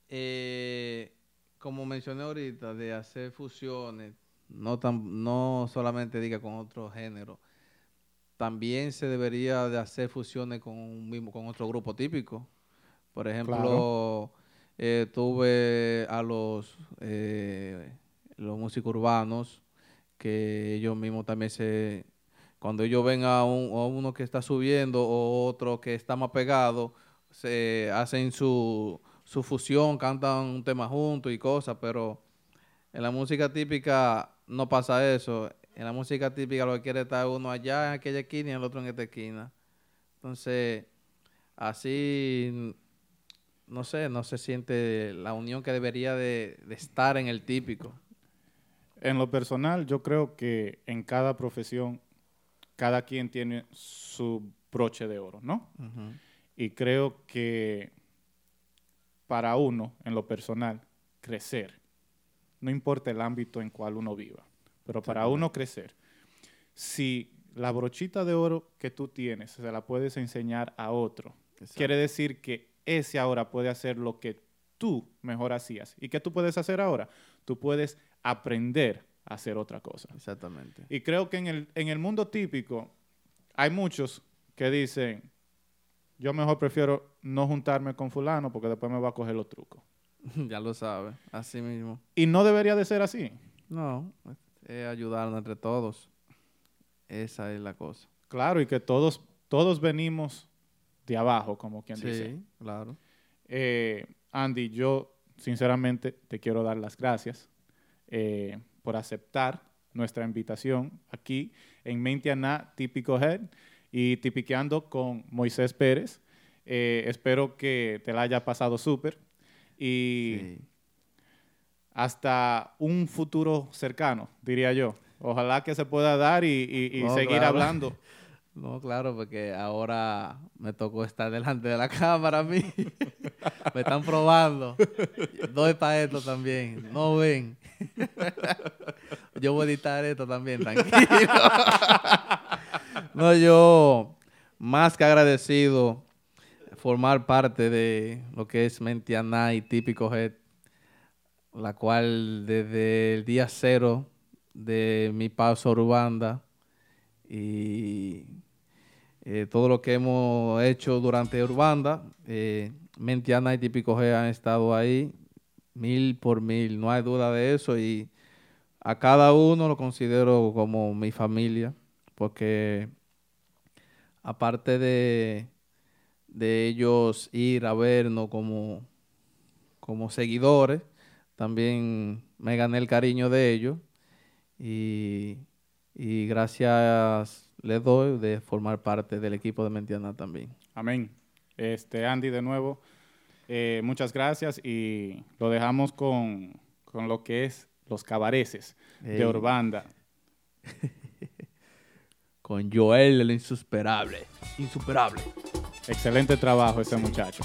eh, como mencioné ahorita, de hacer fusiones, no tan, no solamente diga con otro género, también se debería de hacer fusiones con un mismo, con otro grupo típico. Por ejemplo, eh, tuve a los, eh, los músicos urbanos que ellos mismos también se, cuando ellos ven a, un- a uno que está subiendo o otro que está más pegado, se hacen su, su fusión, cantan un tema juntos y cosas, pero en la música típica no pasa eso. En la música típica lo que quiere es estar uno allá en aquella esquina y el otro en esta esquina. Entonces, así, no sé, no se siente la unión que debería de, de estar en el típico. En lo personal, yo creo que en cada profesión, cada quien tiene su broche de oro, ¿no? Y creo que para uno, en lo personal, crecer, no importa el ámbito en cual uno viva, pero para uno crecer, si la brochita de oro que tú tienes se la puedes enseñar a otro, quiere decir que ese ahora puede hacer lo que tú mejor hacías. ¿Y qué tú puedes hacer ahora? Tú puedes aprender a hacer otra cosa. Exactamente. Y creo que en el, en el mundo típico hay muchos que dicen, yo mejor prefiero no juntarme con fulano porque después me va a coger los trucos. (laughs) ya lo sabe, así mismo. Y no debería de ser así. No, es ayudarnos entre todos. Esa es la cosa. Claro, y que todos, todos venimos de abajo, como quien dice. Sí, claro. Eh, Andy, yo sinceramente te quiero dar las gracias eh, por aceptar nuestra invitación aquí en Mentiana Típico Head y tipiqueando con Moisés Pérez. Eh, espero que te la haya pasado súper y Sí. hasta un futuro cercano, diría yo. Ojalá que se pueda dar y, y- y No, seguir claro. hablando. (laughs) No, claro, porque ahora me tocó estar delante de la (laughs) cámara a mí. (laughs) me están probando. Doy para esto también. No ven. yo voy a editar esto también, tranquilo. No, yo más que agradecido formar parte de lo que es Mentiana y Típico Head, la cual desde el día cero de mi paso a Urbanda y eh, todo lo que hemos hecho durante Urbanda, eh, Mentiana y Típico G han estado ahí mil por mil, no hay duda de eso y a cada uno lo considero como mi familia porque aparte de, de ellos ir a vernos como, como seguidores, también me gané el cariño de ellos y, y gracias les doy de formar parte del equipo de Mentiana también. Amén. Este, Andy, de nuevo, eh, muchas gracias y lo dejamos con, con lo que es los cabareces Ey. de Urbanda. (laughs) Con Joel el insuperable. Insuperable. Excelente trabajo ese muchacho.